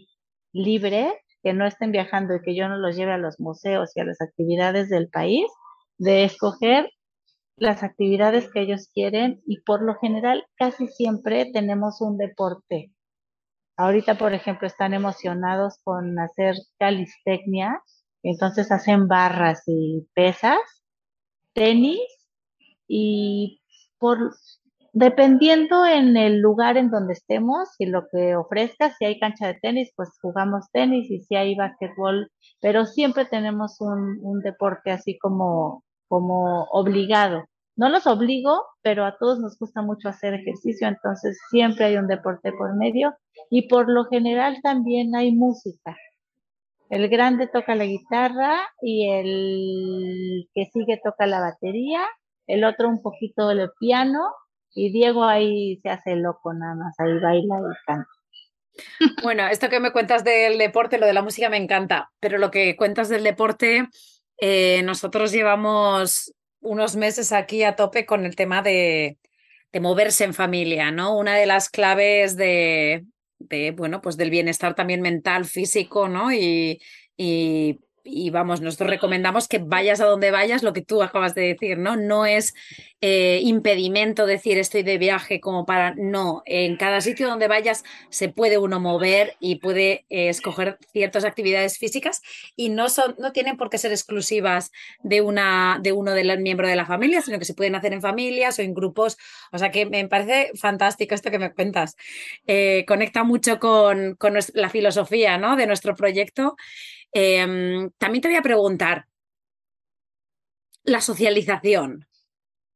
libre, que no estén viajando y que yo no los lleve a los museos y a las actividades del país, de escoger las actividades que ellos quieren y por lo general casi siempre tenemos un deporte. Ahorita, por ejemplo, están emocionados con hacer calistecnia, entonces hacen barras y pesas, tenis y por dependiendo en el lugar en donde estemos y lo que ofrezca, si hay cancha de tenis, pues jugamos tenis y si hay básquetbol, pero siempre tenemos un, un deporte así como, como obligado. No los obligo, pero a todos nos gusta mucho hacer ejercicio, entonces siempre hay un deporte por medio y por lo general también hay música. El grande toca la guitarra y el que sigue toca la batería, el otro un poquito el piano y Diego ahí se hace loco nada más, ahí baila y canta. Bueno, esto que me cuentas del deporte, lo de la música me encanta, pero lo que cuentas del deporte, eh, nosotros llevamos unos meses aquí a tope con el tema de, de moverse en familia, ¿no? Una de las claves de, de, bueno, pues del bienestar también mental, físico, ¿no? Y, y y vamos, nosotros recomendamos que vayas a donde vayas, lo que tú acabas de decir, ¿no? No es eh, impedimento decir estoy de viaje como para, no, en cada sitio donde vayas se puede uno mover y puede eh, escoger ciertas actividades físicas y no, son, no tienen por qué ser exclusivas de, una, de uno de los miembros de la familia, sino que se pueden hacer en familias o en grupos. O sea que me parece fantástico esto que me cuentas. Eh, conecta mucho con, con la filosofía ¿no? de nuestro proyecto. Em, también te voy a preguntar, la socialización,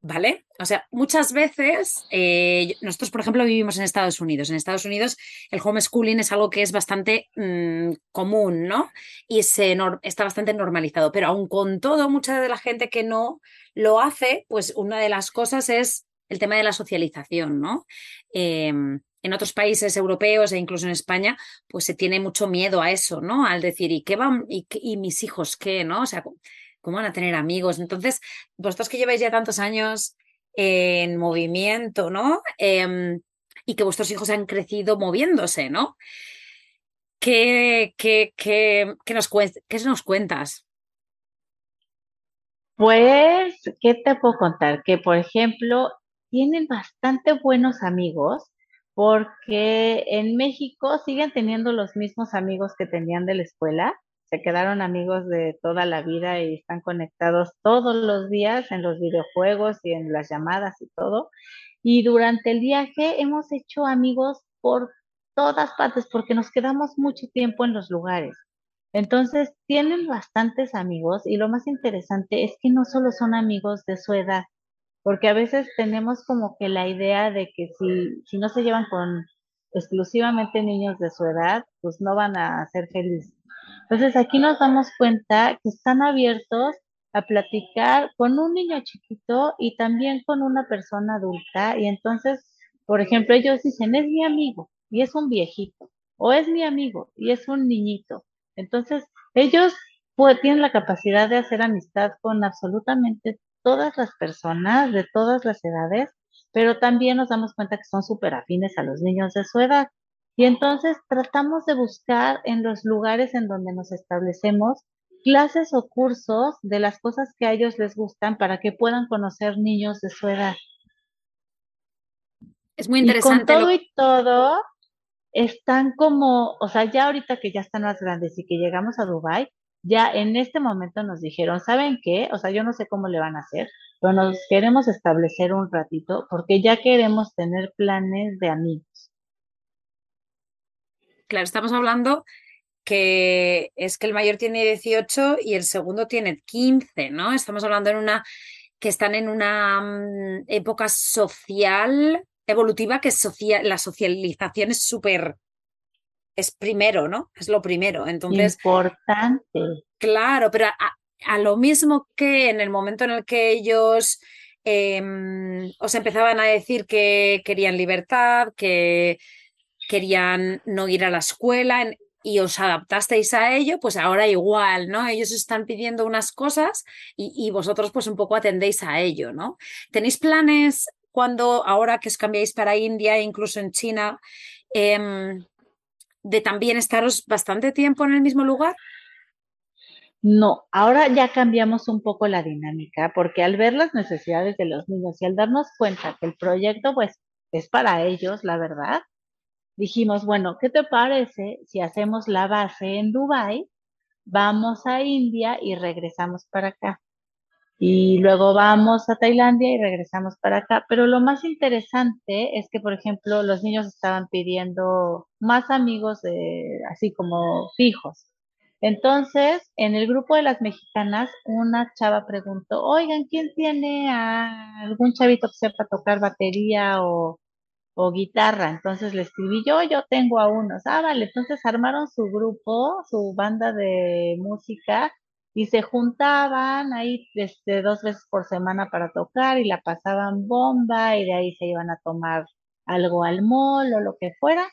¿vale? O sea, muchas veces, eh, nosotros, por ejemplo, vivimos en Estados Unidos. En Estados Unidos el homeschooling es algo que es bastante mm, común, ¿no? Y se está bastante normalizado. Pero aun con todo, mucha de la gente que no lo hace, pues una de las cosas es el tema de la socialización, ¿no? Em, en otros países europeos e incluso en España, pues se tiene mucho miedo a eso, ¿no? Al decir, ¿y qué van? ¿Y, mis hijos qué? ¿No? O sea, ¿cómo van a tener amigos? Entonces, vosotros que lleváis ya tantos años en movimiento, ¿no? Em, y que vuestros hijos han crecido moviéndose, ¿no? ¿Qué, qué, qué, qué nos, qué nos cuentas? Pues, ¿qué te puedo contar? Que, por ejemplo, tienen bastante buenos amigos porque en México siguen teniendo los mismos amigos que tenían de la escuela, se quedaron amigos de toda la vida y están conectados todos los días en los videojuegos y en las llamadas y todo. Y durante el viaje hemos hecho amigos por todas partes porque nos quedamos mucho tiempo en los lugares. Entonces, tienen bastantes amigos y lo más interesante es que no solo son amigos de su edad, porque a veces tenemos como que la idea de que si, si no se llevan con exclusivamente niños de su edad, pues no van a ser felices. Entonces aquí nos damos cuenta que están abiertos a platicar con un niño chiquito y también con una persona adulta. Y entonces, por ejemplo, ellos dicen, es mi amigo y es un viejito, o es mi amigo y es un niñito. Entonces, ellos pues, tienen la capacidad de hacer amistad con absolutamente todas las personas de todas las edades, pero también nos damos cuenta que son súper afines a los niños de su edad. Y entonces tratamos de buscar en los lugares en donde nos establecemos clases o cursos de las cosas que a ellos les gustan para que puedan conocer niños de su edad. Es muy interesante. Y con todo y todo, están como, o sea, ya ahorita que ya están más grandes y que llegamos a Dubai, ya en este momento nos dijeron, ¿saben qué? O sea, yo no sé cómo le van a hacer, pero nos queremos establecer un ratito porque ya queremos tener planes de amigos. Claro, estamos hablando que es que el mayor tiene 18 y el segundo tiene 15, ¿no? Estamos hablando en una que están en una mm, época social evolutiva que la socialización es súper es primero, ¿no? Es lo primero. Entonces. Importante. Claro, pero a, lo mismo que en el momento en el que ellos em, os empezaban a decir que querían libertad, que, querían no ir a la escuela y os adaptasteis a ello, pues ahora igual, ¿no? Ellos están pidiendo unas cosas y, vosotros pues un poco atendéis a ello, ¿no? ¿Tenéis planes cuando ahora que os cambiáis para India e incluso en China em, de también estaros bastante tiempo en el mismo lugar? No, ahora ya cambiamos un poco la dinámica, porque al ver las necesidades de los niños y al darnos cuenta que el proyecto pues es para ellos, la verdad, dijimos, bueno, ¿qué te parece si hacemos la base en Dubai, vamos a India y regresamos para acá? Y luego vamos a Tailandia y regresamos para acá. Pero lo más interesante es que, por ejemplo, los niños estaban pidiendo más amigos así como fijos. Entonces, en el grupo de las mexicanas, una chava preguntó, oigan, ¿quién tiene a algún chavito que sepa tocar batería o, o guitarra? Entonces le escribí yo, yo tengo a unos. Ah, vale, entonces armaron su grupo, su banda de música y se juntaban ahí este, dos veces por semana para tocar y la pasaban bomba y de ahí se iban a tomar algo al mall o lo que fuera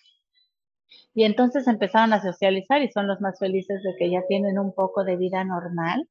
y entonces empezaron a socializar y son los más felices de que ya tienen un poco de vida normal.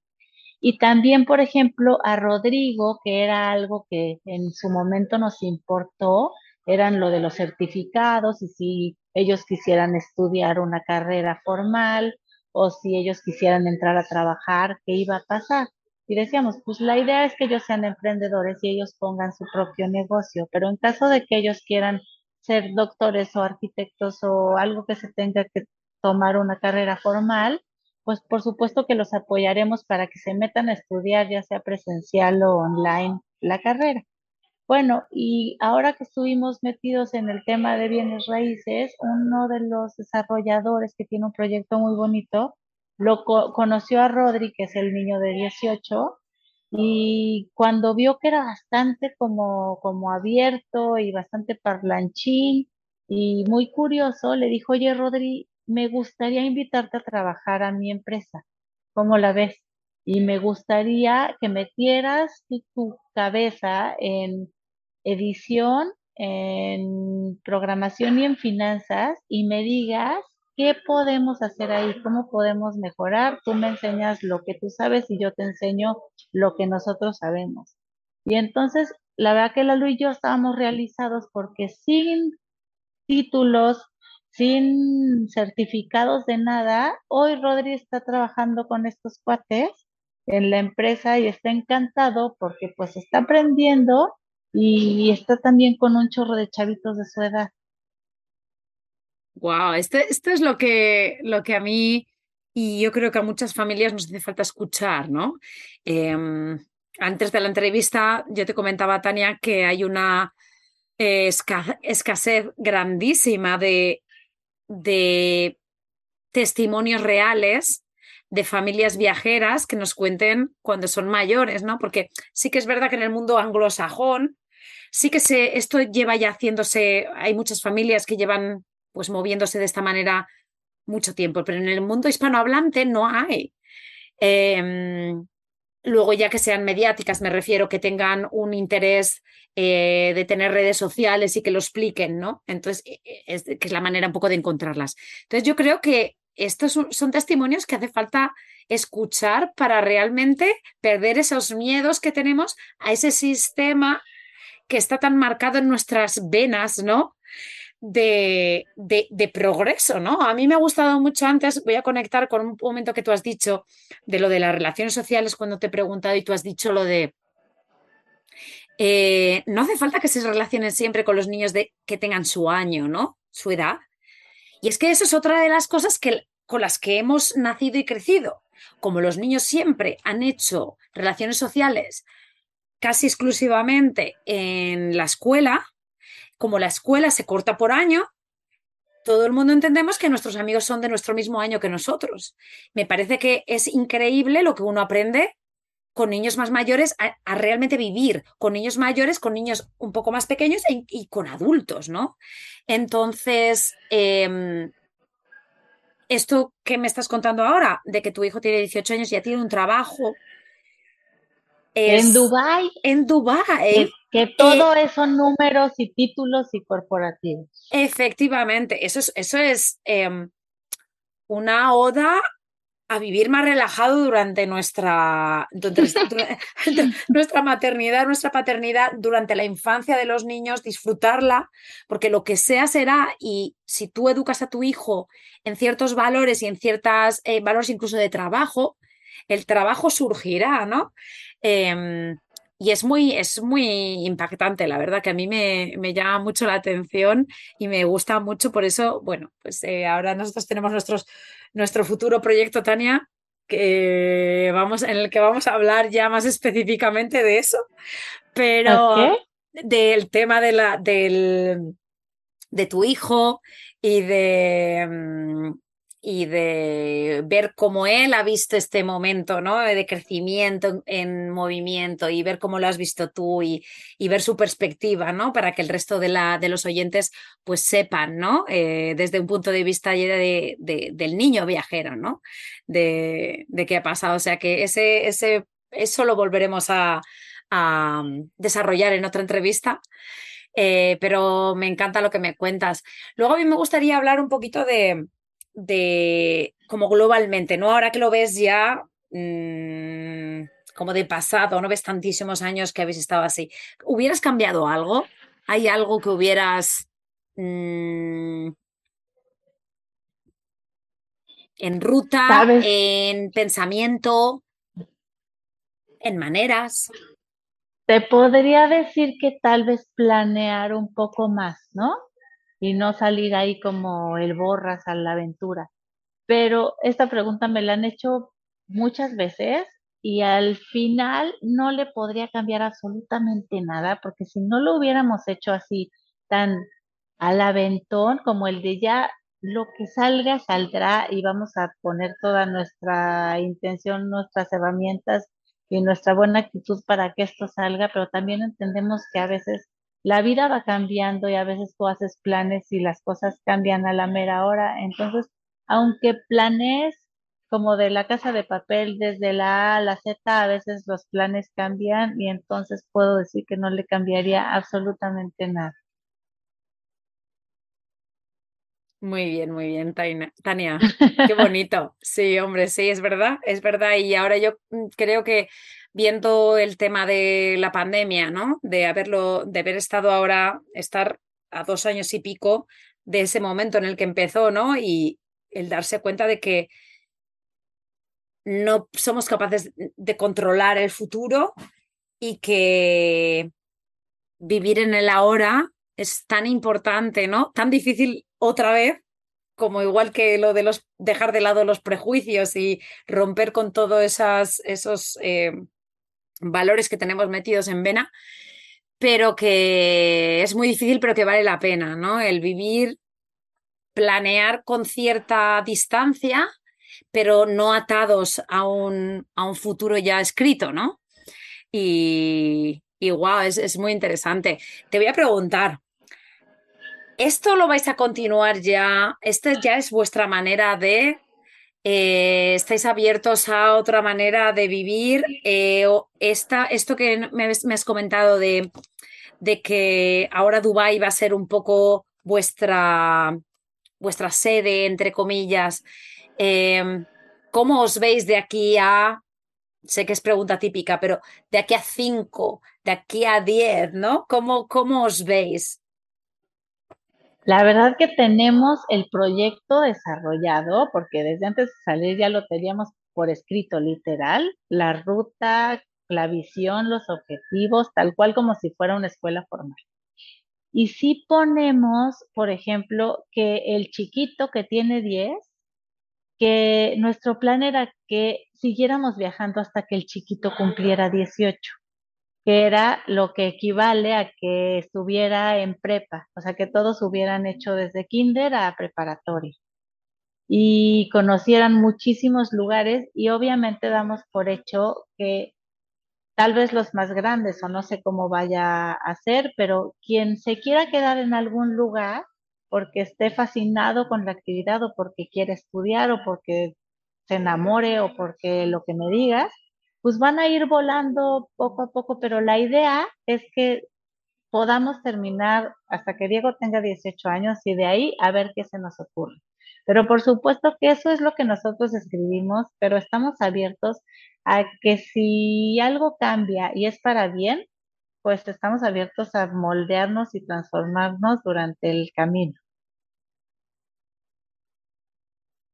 Y también, por ejemplo, a Rodrigo, que era algo que en su momento nos importó, eran lo de los certificados y si ellos quisieran estudiar una carrera formal o si ellos quisieran entrar a trabajar, ¿qué iba a pasar? Y decíamos, pues la idea es que ellos sean emprendedores y ellos pongan su propio negocio, pero en caso de que ellos quieran ser doctores o arquitectos o algo que se tenga que tomar una carrera formal, pues por supuesto que los apoyaremos para que se metan a estudiar, ya sea presencial o online, la carrera. Bueno, y ahora que estuvimos metidos en el tema de bienes raíces, uno de los desarrolladores que tiene un proyecto muy bonito, lo conoció a Rodri, que es el niño de 18, y cuando vio que era bastante como, como abierto y bastante parlanchín y muy curioso, le dijo, oye Rodri, me gustaría invitarte a trabajar a mi empresa. ¿Cómo la ves? Y me gustaría que metieras tu cabeza en edición, en programación y en finanzas y me digas ¿Qué podemos hacer ahí? ¿Cómo podemos mejorar? Tú me enseñas lo que tú sabes y yo te enseño lo que nosotros sabemos. Y entonces, la verdad que Lalo y yo estábamos realizados porque sin títulos, sin certificados de nada, hoy Rodri está trabajando con estos cuates en la empresa y está encantado porque pues está aprendiendo y está también con un chorro de chavitos de su edad. Wow, esto, esto es lo que, lo que a mí y yo creo que a muchas familias nos hace falta escuchar, ¿no? Em, antes de la entrevista yo te comentaba, Tania, que hay una eh, escasez grandísima de, de testimonios reales de familias viajeras que nos cuenten cuando son mayores, ¿no? Porque sí que es verdad que en el mundo anglosajón sí que se, esto lleva ya haciéndose, hay muchas familias que llevan pues moviéndose de esta manera mucho tiempo, pero en el mundo hispanohablante no hay. Em, luego, ya que sean mediáticas, me refiero que tengan un interés eh, de tener redes sociales y que lo expliquen, ¿no? Entonces, e, e, es, que es la manera un poco de encontrarlas. Entonces, yo creo que estos son testimonios que hace falta escuchar para realmente perder esos miedos que tenemos a ese sistema que está tan marcado en nuestras venas, ¿no? de, de, progreso, ¿no? A mí me ha gustado mucho antes, voy a conectar con un momento que tú has dicho de lo de las relaciones sociales cuando te he preguntado y tú has dicho lo de... Eh, no hace falta que se relacionen siempre con los niños de, que tengan su año, ¿no? Su edad. Y es que eso es otra de las cosas que, con las que hemos nacido y crecido. Como los niños siempre han hecho relaciones sociales casi exclusivamente en la escuela, como la escuela se corta por año, todo el mundo entendemos que nuestros amigos son de nuestro mismo año que nosotros. Me parece que es increíble lo que uno aprende con niños más mayores a, realmente vivir, con niños mayores, con niños un poco más pequeños e, y con adultos, ¿no? Entonces, em, esto que me estás contando ahora, de que tu hijo tiene 18 años y ya tiene un trabajo, en Dubai. En Dubai. Que, todo eso son números y títulos y corporativos. Efectivamente, eso es, eso es em, una oda a vivir más relajado durante nuestra, nuestra maternidad, nuestra paternidad, durante la infancia de los niños, disfrutarla, porque lo que sea será, y si tú educas a tu hijo en ciertos valores y en ciertos eh, valores incluso de trabajo, el trabajo surgirá, ¿no? Em, y es muy, es muy impactante, la verdad, que a mí me, llama mucho la atención y me gusta mucho. Por eso, bueno, pues eh, ahora nosotros tenemos nuestros, nuestro futuro proyecto, Tania, que vamos, en el que vamos a hablar ya más específicamente de eso. Pero del tema de la, del, de tu hijo y de, mm, y de ver cómo él ha visto este momento ¿no? de crecimiento en, movimiento y ver cómo lo has visto tú y, ver su perspectiva, ¿no? Para que el resto de, la, de los oyentes pues sepan, ¿no? Eh, desde un punto de vista de, de, del niño viajero, ¿no? De, qué ha pasado. O sea que ese, ese, eso lo volveremos a, a desarrollar en otra entrevista. Eh, pero me encanta lo que me cuentas. Luego a mí me gustaría hablar un poquito de, de como globalmente, ¿no? Ahora que lo ves ya mm, como de pasado, no ves tantísimos años que habéis estado así. ¿Hubieras cambiado algo? ¿Hay algo que hubieras mm, en ruta, en pensamiento, en maneras? Te podría decir que tal vez planear un poco más, ¿no? Y no salir ahí como el borras a la aventura. Pero esta pregunta me la han hecho muchas veces y al final no le podría cambiar absolutamente nada, porque si no lo hubiéramos hecho así tan al aventón como el de ya lo que salga saldrá y vamos a poner toda nuestra intención, nuestras herramientas y nuestra buena actitud para que esto salga, pero también entendemos que a veces la vida va cambiando y a veces tú haces planes y las cosas cambian a la mera hora. Entonces, aunque planees como de la casa de papel desde la A a la Z, a veces los planes cambian y entonces puedo decir que no le cambiaría absolutamente nada. Muy bien, muy bien, Tania. Qué bonito. Sí, hombre, sí, es verdad, es verdad. Y ahora yo mm, creo que viendo el tema de la pandemia, ¿no? De haberlo, de haber estado ahora, estar a dos años y pico de ese momento en el que empezó, ¿no? Y el darse cuenta de que no somos capaces de controlar el futuro y que vivir en el ahora es tan importante, ¿no? Tan difícil otra vez como igual que lo de los dejar de lado los prejuicios y romper con todos esos eh, valores que tenemos metidos en vena, pero que es muy difícil, pero que vale la pena, ¿no? El vivir, planear con cierta distancia, pero no atados a un, a un futuro ya escrito, ¿no? Y, y wow, es, es muy interesante. Te voy a preguntar, ¿esto lo vais a continuar ya? ¿Esta ya es vuestra manera de eh, ¿Estáis abiertos a otra manera de vivir? Eh, esto que me, has comentado de, de, que ahora Dubái va a ser un poco vuestra, vuestra sede, entre comillas. Em, ¿Cómo os veis de aquí a, sé que es pregunta típica, pero de aquí a cinco, de aquí a diez, ¿no? ¿Cómo, cómo os veis? La verdad que tenemos el proyecto desarrollado, porque desde antes de salir ya lo teníamos por escrito literal, la ruta, la visión, los objetivos, tal cual como si fuera una escuela formal. Y si ponemos, por ejemplo, que el chiquito que tiene 10, que nuestro plan era que siguiéramos viajando hasta que el chiquito cumpliera 18 que era lo que equivale a que estuviera en prepa, o sea, que todos hubieran hecho desde kinder a preparatoria. Y conocieran muchísimos lugares y obviamente damos por hecho que tal vez los más grandes o no sé cómo vaya a ser, pero quien se quiera quedar en algún lugar porque esté fascinado con la actividad o porque quiere estudiar o porque se enamore o porque lo que me digas, pues van a ir volando poco a poco, pero la idea es que podamos terminar hasta que Diego tenga 18 años y de ahí a ver qué se nos ocurre. Pero por supuesto que eso es lo que nosotros escribimos, pero estamos abiertos a que si algo cambia y es para bien, pues estamos abiertos a moldearnos y transformarnos durante el camino.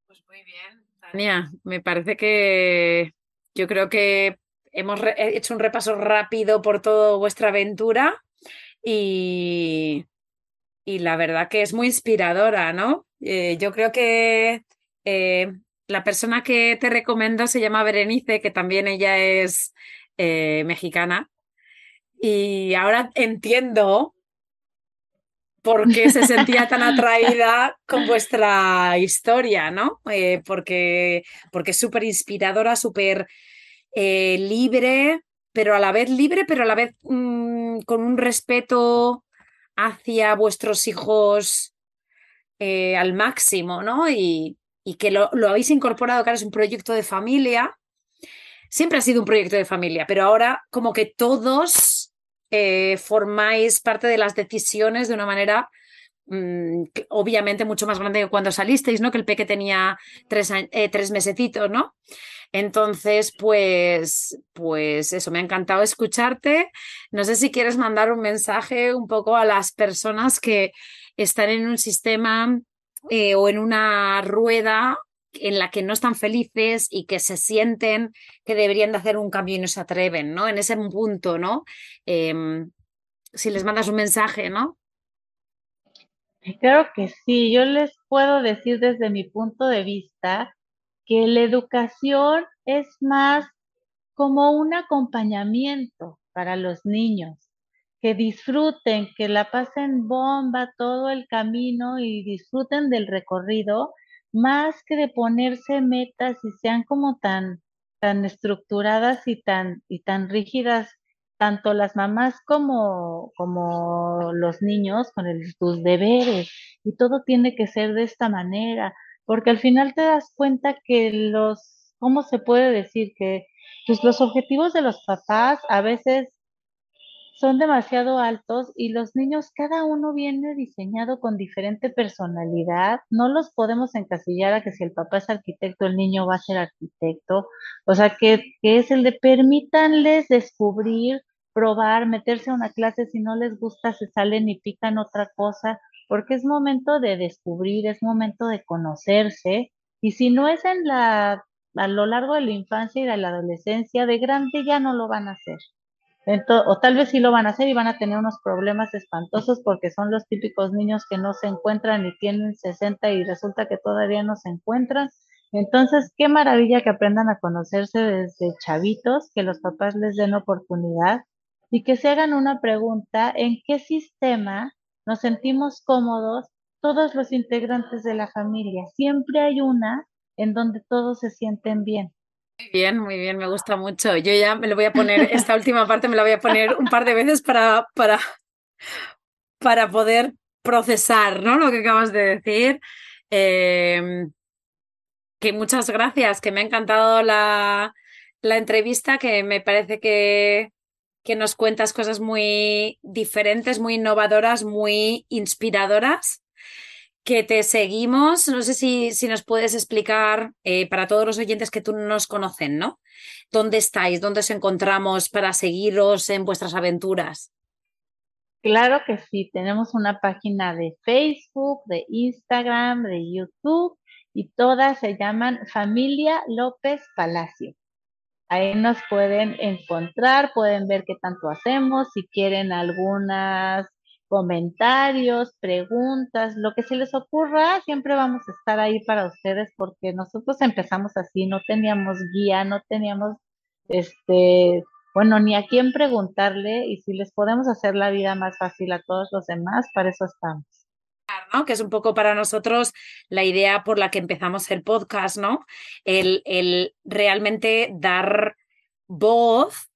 Pues muy bien, Tania, me parece que yo creo que hemos hecho un repaso rápido por toda vuestra aventura y, y la verdad que es muy inspiradora, ¿no? Eh, yo creo que eh, la persona que te recomiendo se llama Berenice, que también ella es eh, mexicana. Y ahora entiendo por qué se sentía tan atraída con vuestra historia, ¿no? porque, porque es súper inspiradora, súper libre, pero a la vez libre, pero a la vez mm, con un respeto hacia vuestros hijos eh, al máximo, ¿no? Y, que lo, habéis incorporado, ahora es un proyecto de familia. Siempre ha sido un proyecto de familia, pero ahora como que todos eh, formáis parte de las decisiones de una manera mm, obviamente mucho más grande que cuando salisteis, ¿no? Que el peque tenía tres, eh, tres mesecitos, ¿no? Entonces, pues, pues eso, me ha encantado escucharte. No sé si quieres mandar un mensaje un poco a las personas que están en un sistema eh, o en una rueda en la que no están felices y que se sienten que deberían de hacer un cambio y no se atreven, ¿no? En ese punto, ¿no? Em, si les mandas un mensaje, ¿no? Creo que sí, yo les puedo decir desde mi punto de vista que la educación es más como un acompañamiento para los niños, que disfruten, que la pasen bomba todo el camino y disfruten del recorrido, más que de ponerse metas y sean como tan, tan estructuradas y tan, y tan rígidas, tanto las mamás como, como los niños con sus deberes, y todo tiene que ser de esta manera porque al final te das cuenta que los, ¿cómo se puede decir? Que pues los objetivos de los papás a veces son demasiado altos y los niños, cada uno viene diseñado con diferente personalidad. No los podemos encasillar a que si el papá es arquitecto, el niño va a ser arquitecto. O sea, que, que es el de permítanles descubrir, probar, meterse a una clase, si no les gusta, se salen y pican otra cosa porque es momento de descubrir, es momento de conocerse, y si no es en la, a lo largo de la infancia y de la adolescencia, de grande ya no lo van a hacer. o tal vez sí lo van a hacer y van a tener unos problemas espantosos porque son los típicos niños que no se encuentran y tienen 60 y resulta que todavía no se encuentran. Entonces, qué maravilla que aprendan a conocerse desde chavitos, que los papás les den oportunidad y que se hagan una pregunta en qué sistema nos sentimos cómodos todos los integrantes de la familia. Siempre hay una en donde todos se sienten bien. Muy bien, muy bien, me gusta mucho. Yo ya me lo voy a poner, esta última parte me la voy a poner un par de veces para, para, para poder procesar ¿no? lo que acabas de decir. Em, que muchas gracias, que me ha encantado la, la entrevista, que me parece que, que nos cuentas cosas muy diferentes, muy innovadoras, muy inspiradoras, que te seguimos. No sé si, si nos puedes explicar eh, para todos los oyentes que tú nos conocen, ¿no? ¿Dónde estáis? ¿Dónde os encontramos para seguiros en vuestras aventuras? Claro que sí, tenemos una página de Facebook, de Instagram, de YouTube y todas se llaman Familia López Palacio. Ahí nos pueden encontrar, pueden ver qué tanto hacemos, si quieren algunos comentarios, preguntas, lo que se les ocurra, siempre vamos a estar ahí para ustedes porque nosotros empezamos así, no teníamos guía, no teníamos, este, bueno, ni a quién preguntarle y si les podemos hacer la vida más fácil a todos los demás, para eso estamos que es un poco para nosotros la idea por la que empezamos el podcast, ¿no? El, el realmente dar voz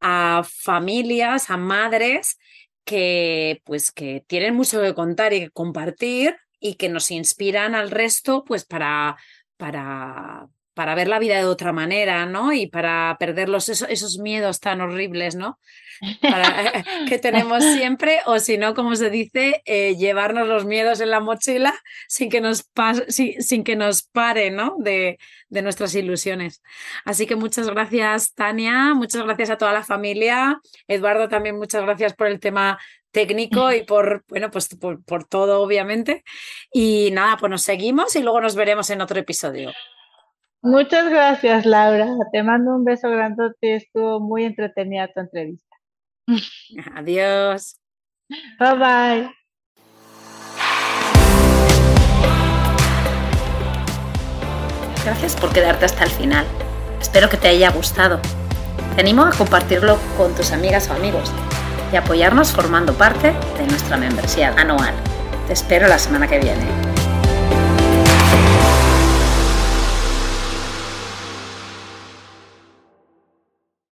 a familias, a madres que pues que tienen mucho que contar y que compartir y que nos inspiran al resto pues para, para, para ver la vida de otra manera, ¿no? Y para perder los, esos, miedos tan horribles, ¿no? que tenemos siempre, o si no, como se dice, eh, llevarnos los miedos en la mochila sin que nos, sin, que nos pare, ¿no? De, de nuestras ilusiones. Así que muchas gracias, Tania, muchas gracias a toda la familia. Eduardo, también muchas gracias por el tema técnico y por, bueno, pues por, por, todo, obviamente. Y nada, pues nos seguimos y luego nos veremos en otro episodio. Muchas gracias, Laura. Te mando un beso grandote. Estuvo muy entretenida tu entrevista. Adiós. Bye bye. Gracias por quedarte hasta el final. Espero que te haya gustado. Te animo a compartirlo con tus amigas o amigos y apoyarnos formando parte de nuestra membresía anual. Te espero la semana que viene.